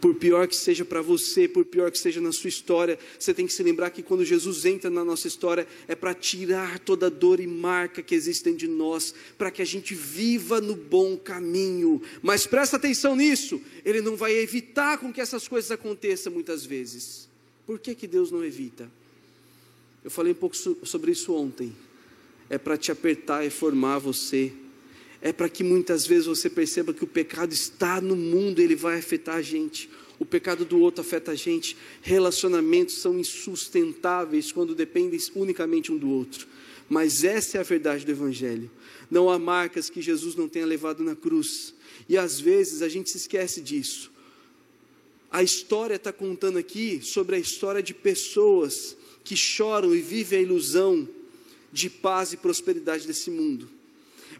[SPEAKER 1] Por pior que seja para você, por pior que seja na sua história, você tem que se lembrar que quando Jesus entra na nossa história é para tirar toda dor e marca que existem de nós, para que a gente viva no bom caminho. Mas presta atenção nisso, Ele não vai evitar com que essas coisas aconteçam muitas vezes. Por que, que Deus não evita? Eu falei um pouco sobre isso ontem é para te apertar e formar você. É para que muitas vezes você perceba que o pecado está no mundo, ele vai afetar a gente. O pecado do outro afeta a gente. Relacionamentos são insustentáveis quando dependem unicamente um do outro. Mas essa é a verdade do Evangelho. Não há marcas que Jesus não tenha levado na cruz. E às vezes a gente se esquece disso. A história está contando aqui sobre a história de pessoas que choram e vivem a ilusão de paz e prosperidade desse mundo.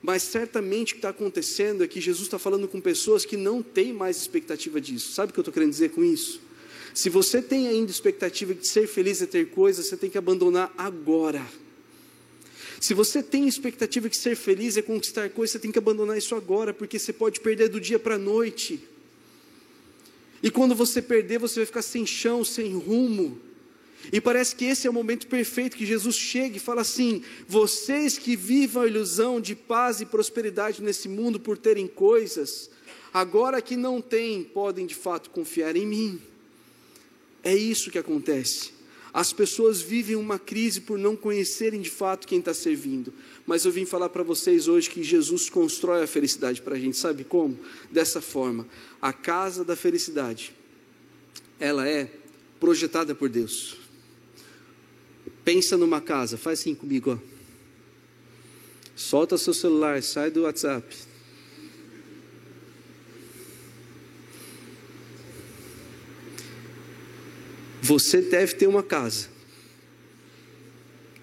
[SPEAKER 1] Mas certamente o que está acontecendo é que Jesus está falando com pessoas que não têm mais expectativa disso. Sabe o que eu estou querendo dizer com isso? Se você tem ainda expectativa de ser feliz e ter coisas, você tem que abandonar agora. Se você tem expectativa de ser feliz e conquistar coisas, você tem que abandonar isso agora, porque você pode perder do dia para a noite. E quando você perder, você vai ficar sem chão, sem rumo. E parece que esse é o momento perfeito que Jesus chega e fala assim: vocês que vivam a ilusão de paz e prosperidade nesse mundo por terem coisas, agora que não têm, podem de fato confiar em mim. É isso que acontece. As pessoas vivem uma crise por não conhecerem de fato quem está servindo. Mas eu vim falar para vocês hoje que Jesus constrói a felicidade para a gente. Sabe como? Dessa forma. A casa da felicidade, ela é projetada por Deus. Pensa numa casa, faz assim comigo, ó. Solta seu celular, sai do WhatsApp. Você deve ter uma casa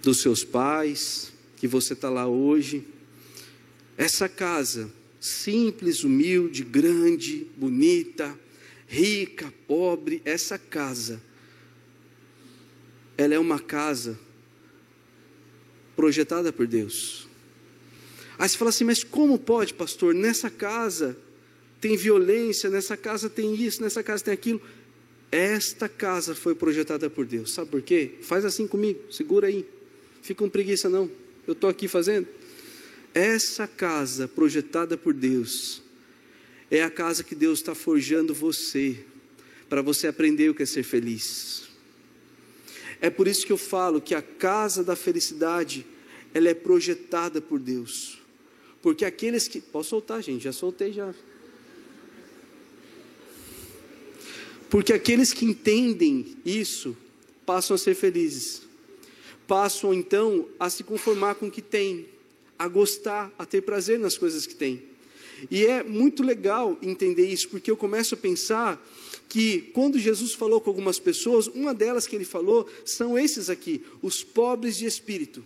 [SPEAKER 1] dos seus pais, que você está lá hoje. Essa casa, simples, humilde, grande, bonita, rica, pobre, essa casa ela é uma casa projetada por Deus. Aí você fala assim, mas como pode, pastor? Nessa casa tem violência, nessa casa tem isso, nessa casa tem aquilo. Esta casa foi projetada por Deus. Sabe por quê? Faz assim comigo, segura aí. Fica com preguiça não. Eu estou aqui fazendo. Essa casa projetada por Deus é a casa que Deus está forjando você para você aprender o que é ser feliz. É por isso que eu falo que a casa da felicidade, ela é projetada por Deus. Porque aqueles que. Posso soltar, gente, já soltei já. Porque aqueles que entendem isso passam a ser felizes. Passam então a se conformar com o que têm, a gostar, a ter prazer nas coisas que têm. E é muito legal entender isso, porque eu começo a pensar que quando Jesus falou com algumas pessoas, uma delas que ele falou são esses aqui, os pobres de espírito.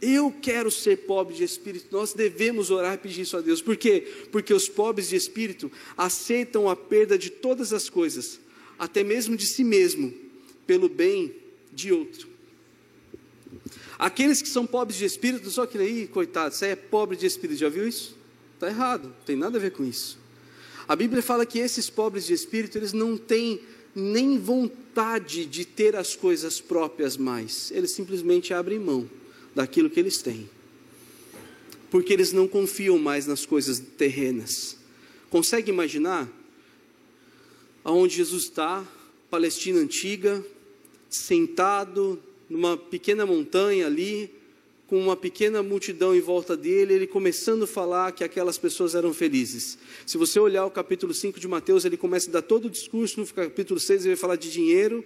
[SPEAKER 1] Eu quero ser pobre de espírito. Nós devemos orar e pedir isso a Deus. Por quê? Porque os pobres de espírito aceitam a perda de todas as coisas, até mesmo de si mesmo, pelo bem de outro. Aqueles que são pobres de espírito, só que aí, coitado, você é pobre de espírito, já viu isso? Está errado, não tem nada a ver com isso. A Bíblia fala que esses pobres de espírito, eles não têm nem vontade de ter as coisas próprias mais, eles simplesmente abrem mão daquilo que eles têm. porque eles não confiam mais nas coisas terrenas. Consegue imaginar aonde Jesus está, Palestina antiga, sentado numa pequena montanha ali, com uma pequena multidão em volta dele, ele começando a falar que aquelas pessoas eram felizes. Se você olhar o capítulo 5 de Mateus, ele começa a dar todo o discurso, no capítulo 6 ele vai falar de dinheiro,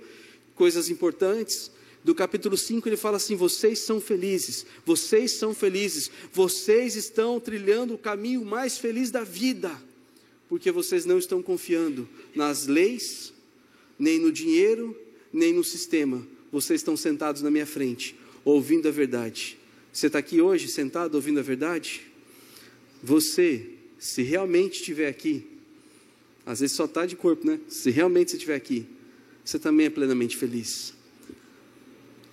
[SPEAKER 1] coisas importantes. Do capítulo 5 ele fala assim: vocês são felizes, vocês são felizes, vocês estão trilhando o caminho mais feliz da vida, porque vocês não estão confiando nas leis, nem no dinheiro, nem no sistema, vocês estão sentados na minha frente, ouvindo a verdade. Você está aqui hoje sentado ouvindo a verdade? Você, se realmente estiver aqui, às vezes só está de corpo, né? Se realmente você estiver aqui, você também é plenamente feliz.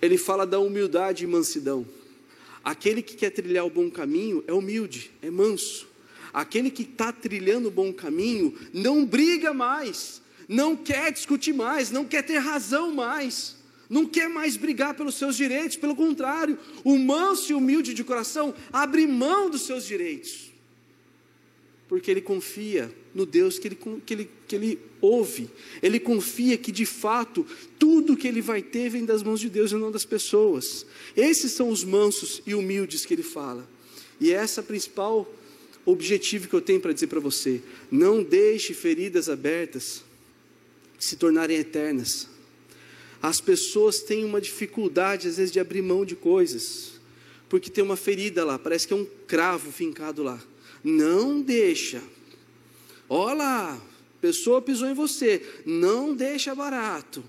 [SPEAKER 1] Ele fala da humildade e mansidão. Aquele que quer trilhar o bom caminho é humilde, é manso. Aquele que está trilhando o bom caminho não briga mais, não quer discutir mais, não quer ter razão mais não quer mais brigar pelos seus direitos, pelo contrário, o manso e humilde de coração abre mão dos seus direitos, porque ele confia no Deus que ele, que ele, que ele ouve, ele confia que de fato tudo que ele vai ter vem das mãos de Deus e não das pessoas. Esses são os mansos e humildes que ele fala, e essa é a principal objetivo que eu tenho para dizer para você: não deixe feridas abertas se tornarem eternas. As pessoas têm uma dificuldade, às vezes, de abrir mão de coisas, porque tem uma ferida lá, parece que é um cravo fincado lá. Não deixa. Olha lá, pessoa pisou em você, não deixa barato.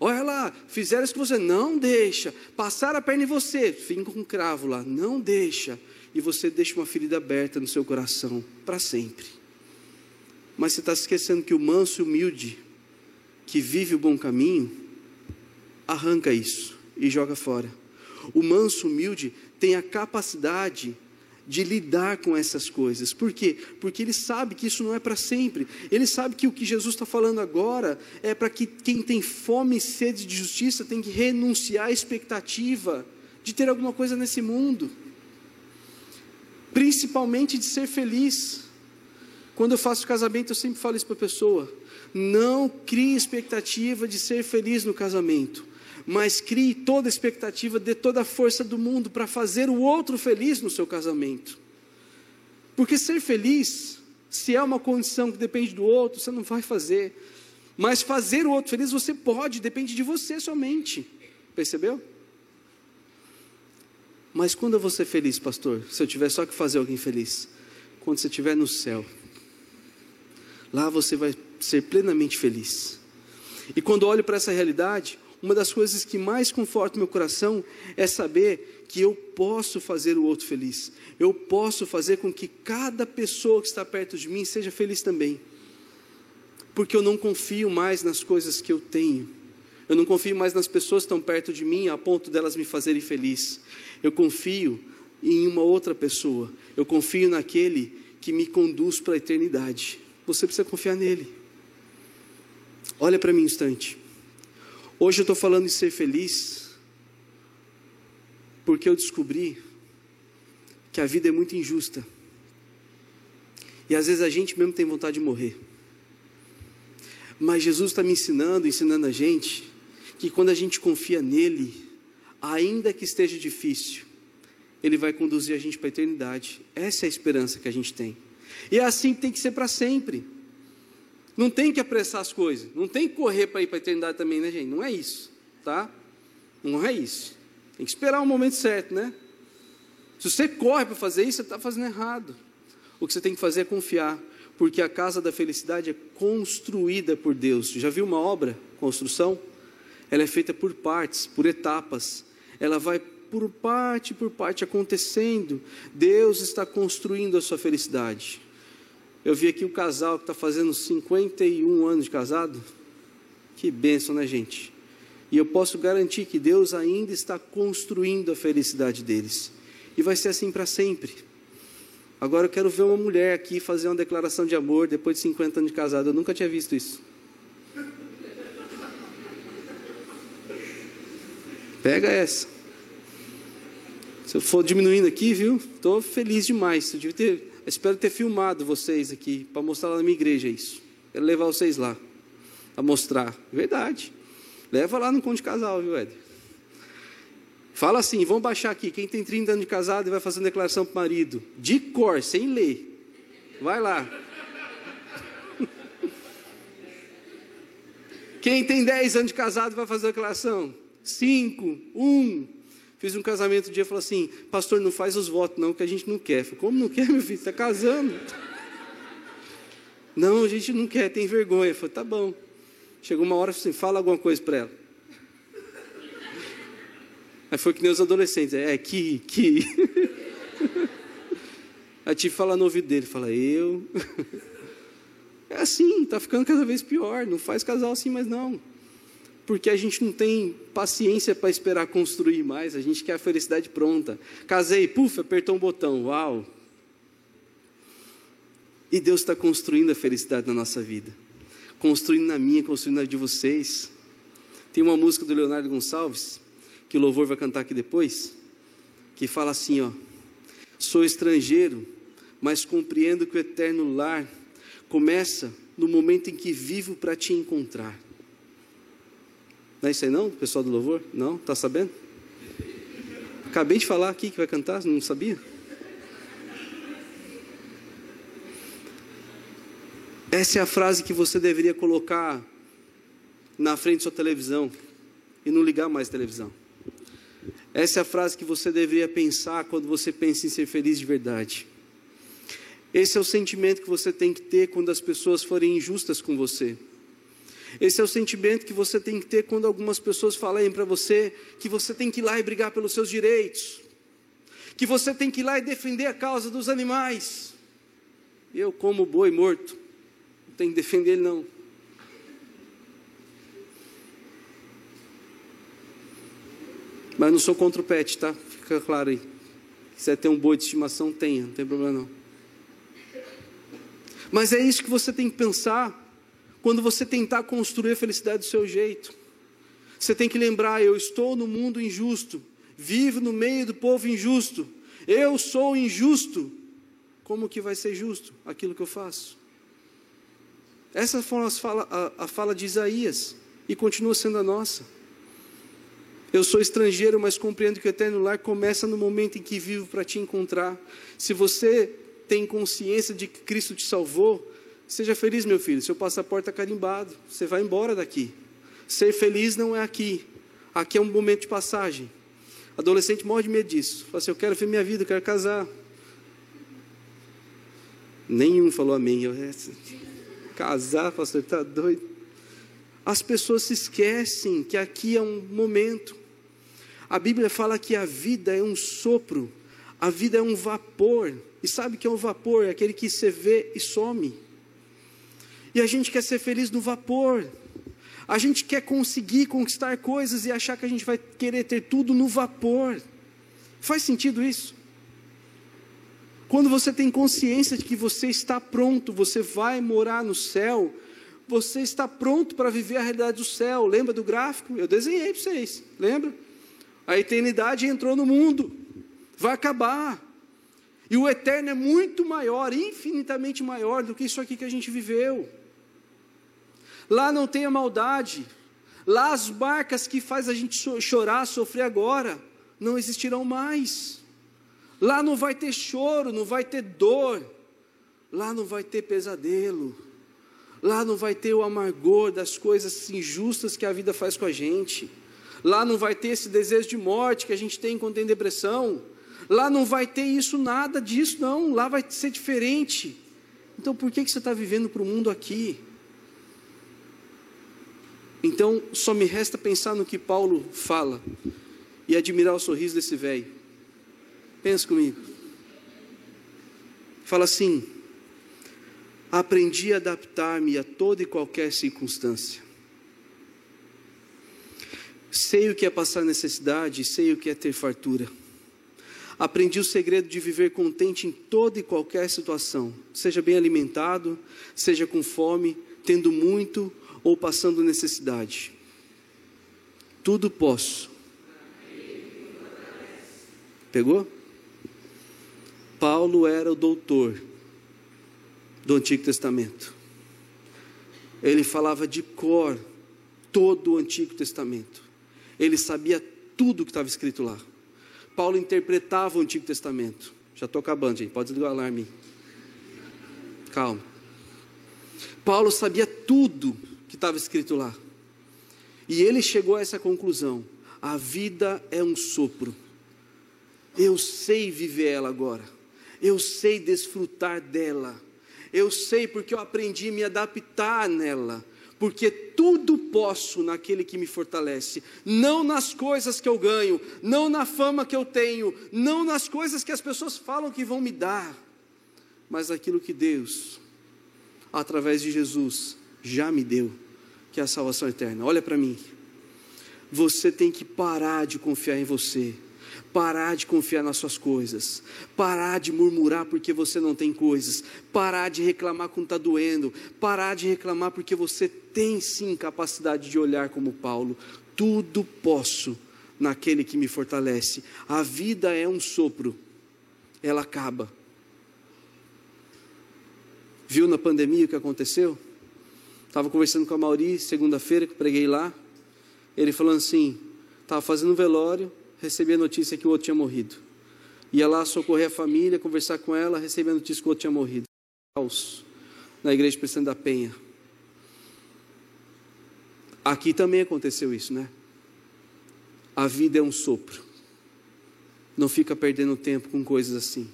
[SPEAKER 1] Olha lá, fizeram isso com você, não deixa. Passaram a perna em você, finca um cravo lá, não deixa. E você deixa uma ferida aberta no seu coração para sempre. Mas você está esquecendo que o manso e humilde, que vive o bom caminho, arranca isso e joga fora. O manso humilde tem a capacidade de lidar com essas coisas. Por quê? Porque ele sabe que isso não é para sempre. Ele sabe que o que Jesus está falando agora é para que quem tem fome e sede de justiça tem que renunciar à expectativa de ter alguma coisa nesse mundo, principalmente de ser feliz. Quando eu faço casamento, eu sempre falo isso para a pessoa: não crie expectativa de ser feliz no casamento mas crie toda a expectativa, dê toda a força do mundo para fazer o outro feliz no seu casamento. Porque ser feliz, se é uma condição que depende do outro, você não vai fazer. Mas fazer o outro feliz você pode, depende de você somente. Percebeu? Mas quando eu vou ser feliz, pastor? Se eu tiver só que fazer alguém feliz? Quando você estiver no céu. Lá você vai ser plenamente feliz. E quando olho para essa realidade, uma das coisas que mais conforta meu coração é saber que eu posso fazer o outro feliz. Eu posso fazer com que cada pessoa que está perto de mim seja feliz também. Porque eu não confio mais nas coisas que eu tenho. Eu não confio mais nas pessoas que estão perto de mim a ponto delas me fazerem feliz. Eu confio em uma outra pessoa. Eu confio naquele que me conduz para a eternidade. Você precisa confiar nele. Olha para mim um instante. Hoje eu estou falando em ser feliz, porque eu descobri que a vida é muito injusta. E às vezes a gente mesmo tem vontade de morrer. Mas Jesus está me ensinando, ensinando a gente, que quando a gente confia nele, ainda que esteja difícil, ele vai conduzir a gente para a eternidade. Essa é a esperança que a gente tem. E é assim tem que ser para sempre. Não tem que apressar as coisas, não tem que correr para ir para a eternidade também, né, gente? Não é isso, tá? Não é isso. Tem que esperar o momento certo, né? Se você corre para fazer isso, você está fazendo errado. O que você tem que fazer é confiar, porque a casa da felicidade é construída por Deus. Já viu uma obra, construção? Ela é feita por partes, por etapas. Ela vai por parte por parte acontecendo. Deus está construindo a sua felicidade. Eu vi aqui o casal que está fazendo 51 anos de casado. Que bênção, né, gente? E eu posso garantir que Deus ainda está construindo a felicidade deles. E vai ser assim para sempre. Agora eu quero ver uma mulher aqui fazer uma declaração de amor depois de 50 anos de casado. Eu nunca tinha visto isso. Pega essa. Se eu for diminuindo aqui, viu? Estou feliz demais. Eu ter, espero ter filmado vocês aqui para mostrar lá na minha igreja isso. Quero levar vocês lá a mostrar. Verdade. Leva lá no Conde Casal, viu, Ed? Fala assim, vamos baixar aqui. Quem tem 30 anos de casado e vai fazer uma declaração para o marido. De cor, sem ler. Vai lá. Quem tem 10 anos de casado vai fazer declaração. 5, 1. Fiz um casamento um dia e falou assim: Pastor, não faz os votos, não, que a gente não quer. Falei, Como não quer, meu filho? Está casando. não, a gente não quer, tem vergonha. Falei, tá bom. Chegou uma hora assim: fala alguma coisa para ela. Aí foi que nem os adolescentes: é, que, que. Aí tive que falar no ouvido dele: fala, eu. É assim, está ficando cada vez pior. Não faz casal assim mais não porque a gente não tem paciência para esperar construir mais, a gente quer a felicidade pronta. Casei, puf, apertou um botão, uau. E Deus está construindo a felicidade na nossa vida, construindo na minha, construindo na de vocês. Tem uma música do Leonardo Gonçalves, que o louvor vai cantar aqui depois, que fala assim: ó, sou estrangeiro, mas compreendo que o eterno lar começa no momento em que vivo para te encontrar. Não é isso aí não, pessoal do louvor? Não? Está sabendo? Acabei de falar aqui que vai cantar, não sabia? Essa é a frase que você deveria colocar na frente da sua televisão e não ligar mais a televisão. Essa é a frase que você deveria pensar quando você pensa em ser feliz de verdade. Esse é o sentimento que você tem que ter quando as pessoas forem injustas com você. Esse é o sentimento que você tem que ter quando algumas pessoas falarem para você que você tem que ir lá e brigar pelos seus direitos, que você tem que ir lá e defender a causa dos animais. Eu, como boi morto, não tenho que defender ele, não. Mas não sou contra o pet, tá? Fica claro aí. Se quiser ter um boi de estimação, tenha, não tem problema não. Mas é isso que você tem que pensar quando você tentar construir a felicidade do seu jeito. Você tem que lembrar: eu estou no mundo injusto, vivo no meio do povo injusto, eu sou injusto. Como que vai ser justo aquilo que eu faço? Essa foi a fala, a, a fala de Isaías e continua sendo a nossa. Eu sou estrangeiro, mas compreendo que o eterno lar começa no momento em que vivo para te encontrar. Se você tem consciência de que Cristo te salvou, Seja feliz, meu filho, seu passaporte está carimbado, você vai embora daqui. Ser feliz não é aqui, aqui é um momento de passagem. Adolescente morre de medo disso. Fala assim: Eu quero ver minha vida, eu quero casar. Nenhum falou amém. Eu, é, casar, pastor, está doido. As pessoas se esquecem que aqui é um momento. A Bíblia fala que a vida é um sopro, a vida é um vapor. E sabe que é um vapor? É aquele que você vê e some. E a gente quer ser feliz no vapor. A gente quer conseguir conquistar coisas e achar que a gente vai querer ter tudo no vapor. Faz sentido isso? Quando você tem consciência de que você está pronto, você vai morar no céu, você está pronto para viver a realidade do céu. Lembra do gráfico? Eu desenhei para vocês, lembra? A eternidade entrou no mundo, vai acabar. E o eterno é muito maior, infinitamente maior do que isso aqui que a gente viveu. Lá não tem a maldade. Lá as barcas que faz a gente chorar, sofrer agora, não existirão mais. Lá não vai ter choro, não vai ter dor. Lá não vai ter pesadelo. Lá não vai ter o amargor das coisas injustas que a vida faz com a gente. Lá não vai ter esse desejo de morte que a gente tem quando tem depressão. Lá não vai ter isso, nada disso, não. Lá vai ser diferente. Então por que, que você está vivendo para o mundo aqui? Então, só me resta pensar no que Paulo fala e admirar o sorriso desse velho. Pensa comigo. Fala assim: aprendi a adaptar-me a toda e qualquer circunstância. Sei o que é passar necessidade, sei o que é ter fartura. Aprendi o segredo de viver contente em toda e qualquer situação, seja bem alimentado, seja com fome, tendo muito ou passando necessidade. Tudo posso. Pegou? Paulo era o doutor do Antigo Testamento. Ele falava de cor todo o Antigo Testamento. Ele sabia tudo que estava escrito lá. Paulo interpretava o Antigo Testamento. Já estou acabando, gente. Pode desligar o alarme. Calma. Paulo sabia tudo que estava escrito lá. E ele chegou a essa conclusão: a vida é um sopro. Eu sei viver ela agora. Eu sei desfrutar dela. Eu sei porque eu aprendi a me adaptar nela. Porque tudo posso naquele que me fortalece, não nas coisas que eu ganho, não na fama que eu tenho, não nas coisas que as pessoas falam que vão me dar, mas naquilo que Deus, através de Jesus, já me deu, que é a salvação eterna. Olha para mim. Você tem que parar de confiar em você parar de confiar nas suas coisas, parar de murmurar porque você não tem coisas, parar de reclamar quando está doendo, parar de reclamar porque você tem sim capacidade de olhar como Paulo. Tudo posso naquele que me fortalece. A vida é um sopro, ela acaba. Viu na pandemia o que aconteceu? Estava conversando com a Mauri, segunda-feira, que preguei lá. Ele falando assim: estava fazendo um velório, recebi a notícia que o outro tinha morrido. Ia lá socorrer a família, conversar com ela, recebi a notícia que o outro tinha morrido. Caos na igreja Presidente da Penha. Aqui também aconteceu isso, né? A vida é um sopro. Não fica perdendo tempo com coisas assim.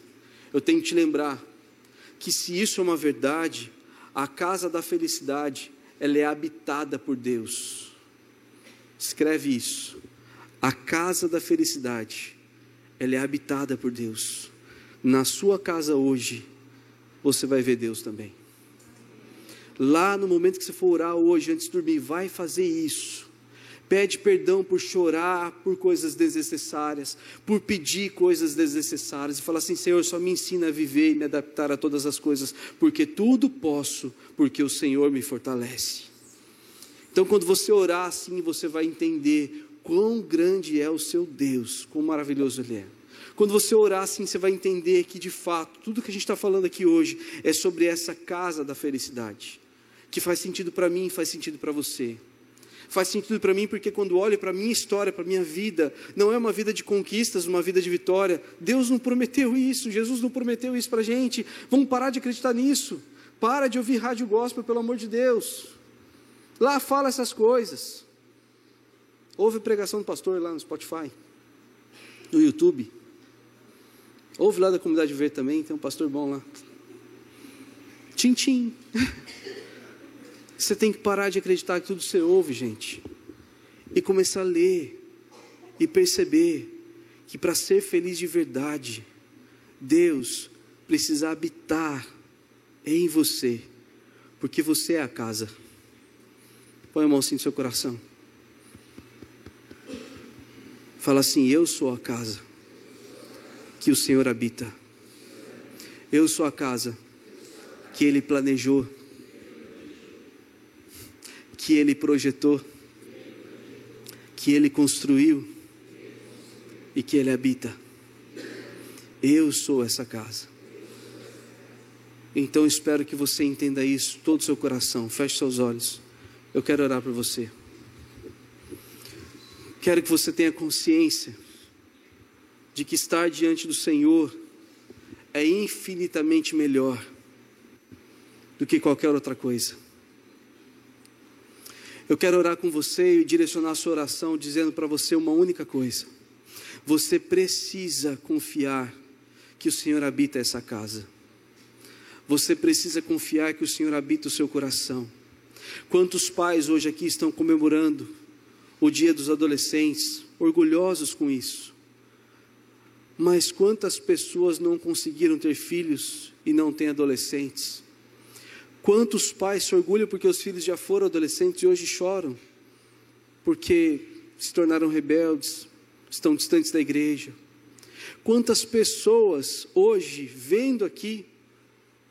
[SPEAKER 1] Eu tenho que te lembrar que se isso é uma verdade, a casa da felicidade, ela é habitada por Deus. Escreve isso. A casa da felicidade, ela é habitada por Deus. Na sua casa hoje, você vai ver Deus também. Lá no momento que você for orar hoje, antes de dormir, vai fazer isso. Pede perdão por chorar por coisas desnecessárias, por pedir coisas desnecessárias, e fala assim: Senhor, só me ensina a viver e me adaptar a todas as coisas, porque tudo posso, porque o Senhor me fortalece. Então, quando você orar assim, você vai entender quão grande é o seu Deus, quão maravilhoso Ele é. Quando você orar assim, você vai entender que de fato, tudo que a gente está falando aqui hoje é sobre essa casa da felicidade, que faz sentido para mim, faz sentido para você. Faz sentido para mim porque quando olho para a minha história, para a minha vida, não é uma vida de conquistas, uma vida de vitória. Deus não prometeu isso, Jesus não prometeu isso para a gente. Vamos parar de acreditar nisso. Para de ouvir rádio gospel, pelo amor de Deus. Lá fala essas coisas. Ouve pregação do pastor lá no Spotify, no YouTube. Ouve lá da comunidade ver também, tem um pastor bom lá. Tchim, tchim. Você tem que parar de acreditar que tudo você ouve, gente. E começar a ler. E perceber que para ser feliz de verdade, Deus precisa habitar em você. Porque você é a casa. Põe a mão assim no seu coração. Fala assim: Eu sou a casa que o Senhor habita. Eu sou a casa que Ele planejou, que Ele projetou, que Ele construiu e que Ele habita. Eu sou essa casa. Então espero que você entenda isso, todo o seu coração. Feche seus olhos. Eu quero orar por você. Quero que você tenha consciência de que estar diante do Senhor é infinitamente melhor do que qualquer outra coisa. Eu quero orar com você e direcionar a sua oração dizendo para você uma única coisa. Você precisa confiar que o Senhor habita essa casa. Você precisa confiar que o Senhor habita o seu coração. Quantos pais hoje aqui estão comemorando o Dia dos Adolescentes, orgulhosos com isso. Mas quantas pessoas não conseguiram ter filhos e não têm adolescentes? Quantos pais se orgulham porque os filhos já foram adolescentes e hoje choram? Porque se tornaram rebeldes, estão distantes da igreja. Quantas pessoas hoje, vendo aqui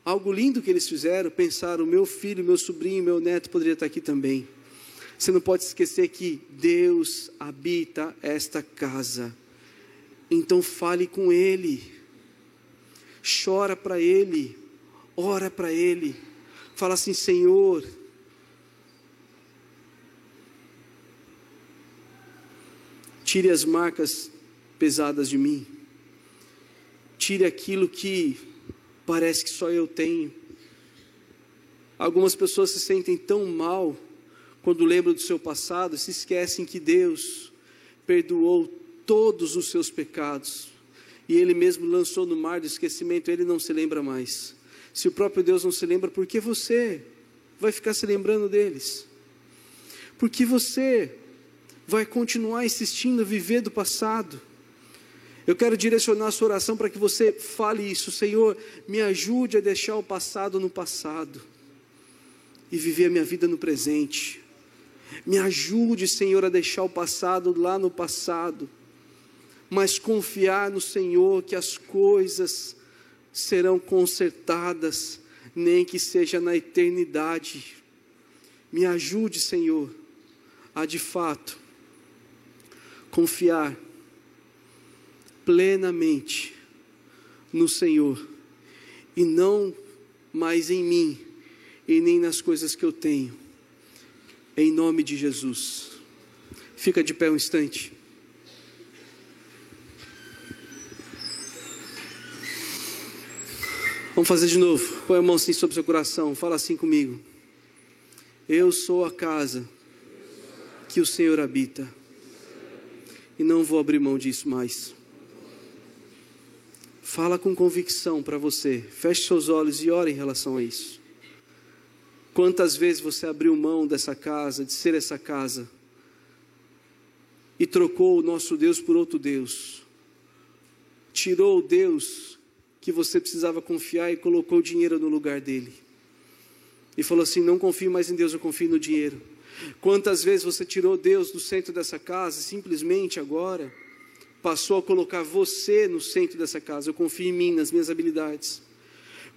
[SPEAKER 1] algo lindo que eles fizeram, pensaram: meu filho, meu sobrinho, meu neto poderia estar aqui também. Você não pode esquecer que Deus habita esta casa. então fale com Ele, chora para Ele, ora para Ele, fala assim: Senhor, tire as marcas pesadas de mim, tire aquilo que parece que só eu tenho. Algumas pessoas se sentem tão mal quando lembram do seu passado, se esquecem que Deus perdoou todos os seus pecados e Ele mesmo lançou no mar do esquecimento, Ele não se lembra mais. Se o próprio Deus não se lembra, por que você vai ficar se lembrando deles? Por que você vai continuar insistindo a viver do passado? Eu quero direcionar a sua oração para que você fale isso, Senhor, me ajude a deixar o passado no passado e viver a minha vida no presente. Me ajude, Senhor, a deixar o passado lá no passado, mas confiar no Senhor que as coisas serão consertadas, nem que seja na eternidade. Me ajude, Senhor, a de fato confiar plenamente no Senhor e não mais em mim e nem nas coisas que eu tenho. Em nome de Jesus. Fica de pé um instante. Vamos fazer de novo. Põe a mão assim sobre o seu coração. Fala assim comigo. Eu sou a casa que o Senhor habita. E não vou abrir mão disso mais. Fala com convicção para você. Feche seus olhos e ore em relação a isso. Quantas vezes você abriu mão dessa casa, de ser essa casa, e trocou o nosso Deus por outro Deus? Tirou o Deus que você precisava confiar e colocou o dinheiro no lugar dele. E falou assim: Não confio mais em Deus, eu confio no dinheiro. Quantas vezes você tirou Deus do centro dessa casa e simplesmente agora passou a colocar você no centro dessa casa. Eu confio em mim, nas minhas habilidades.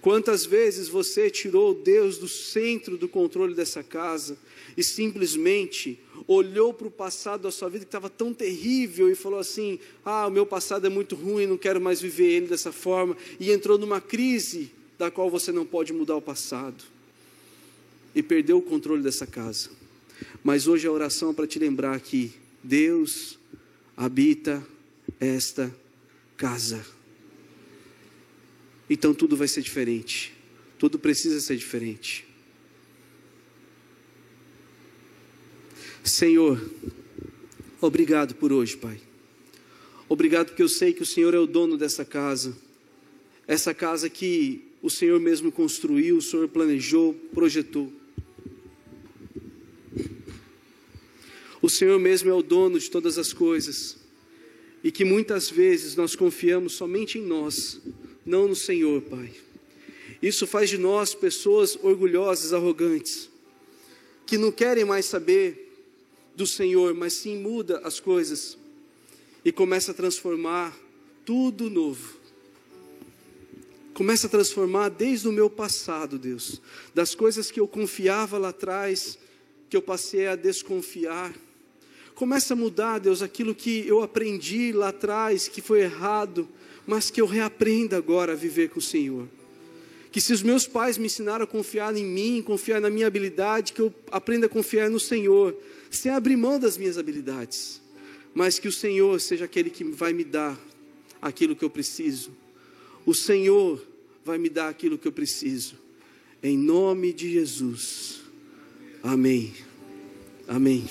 [SPEAKER 1] Quantas vezes você tirou Deus do centro do controle dessa casa e simplesmente olhou para o passado da sua vida que estava tão terrível e falou assim: Ah, o meu passado é muito ruim, não quero mais viver ele dessa forma, e entrou numa crise da qual você não pode mudar o passado e perdeu o controle dessa casa. Mas hoje a oração é para te lembrar que Deus habita esta casa. Então tudo vai ser diferente. Tudo precisa ser diferente. Senhor, obrigado por hoje, Pai. Obrigado porque eu sei que o Senhor é o dono dessa casa. Essa casa que o Senhor mesmo construiu, o Senhor planejou, projetou. O Senhor mesmo é o dono de todas as coisas e que muitas vezes nós confiamos somente em nós, não no Senhor, Pai. Isso faz de nós pessoas orgulhosas, arrogantes, que não querem mais saber do Senhor, mas sim muda as coisas e começa a transformar tudo novo. Começa a transformar desde o meu passado, Deus, das coisas que eu confiava lá atrás, que eu passei a desconfiar Começa a mudar, Deus, aquilo que eu aprendi lá atrás, que foi errado, mas que eu reaprenda agora a viver com o Senhor. Que se os meus pais me ensinaram a confiar em mim, confiar na minha habilidade, que eu aprenda a confiar no Senhor, sem abrir mão das minhas habilidades, mas que o Senhor seja aquele que vai me dar aquilo que eu preciso. O Senhor vai me dar aquilo que eu preciso. Em nome de Jesus. Amém. Amém.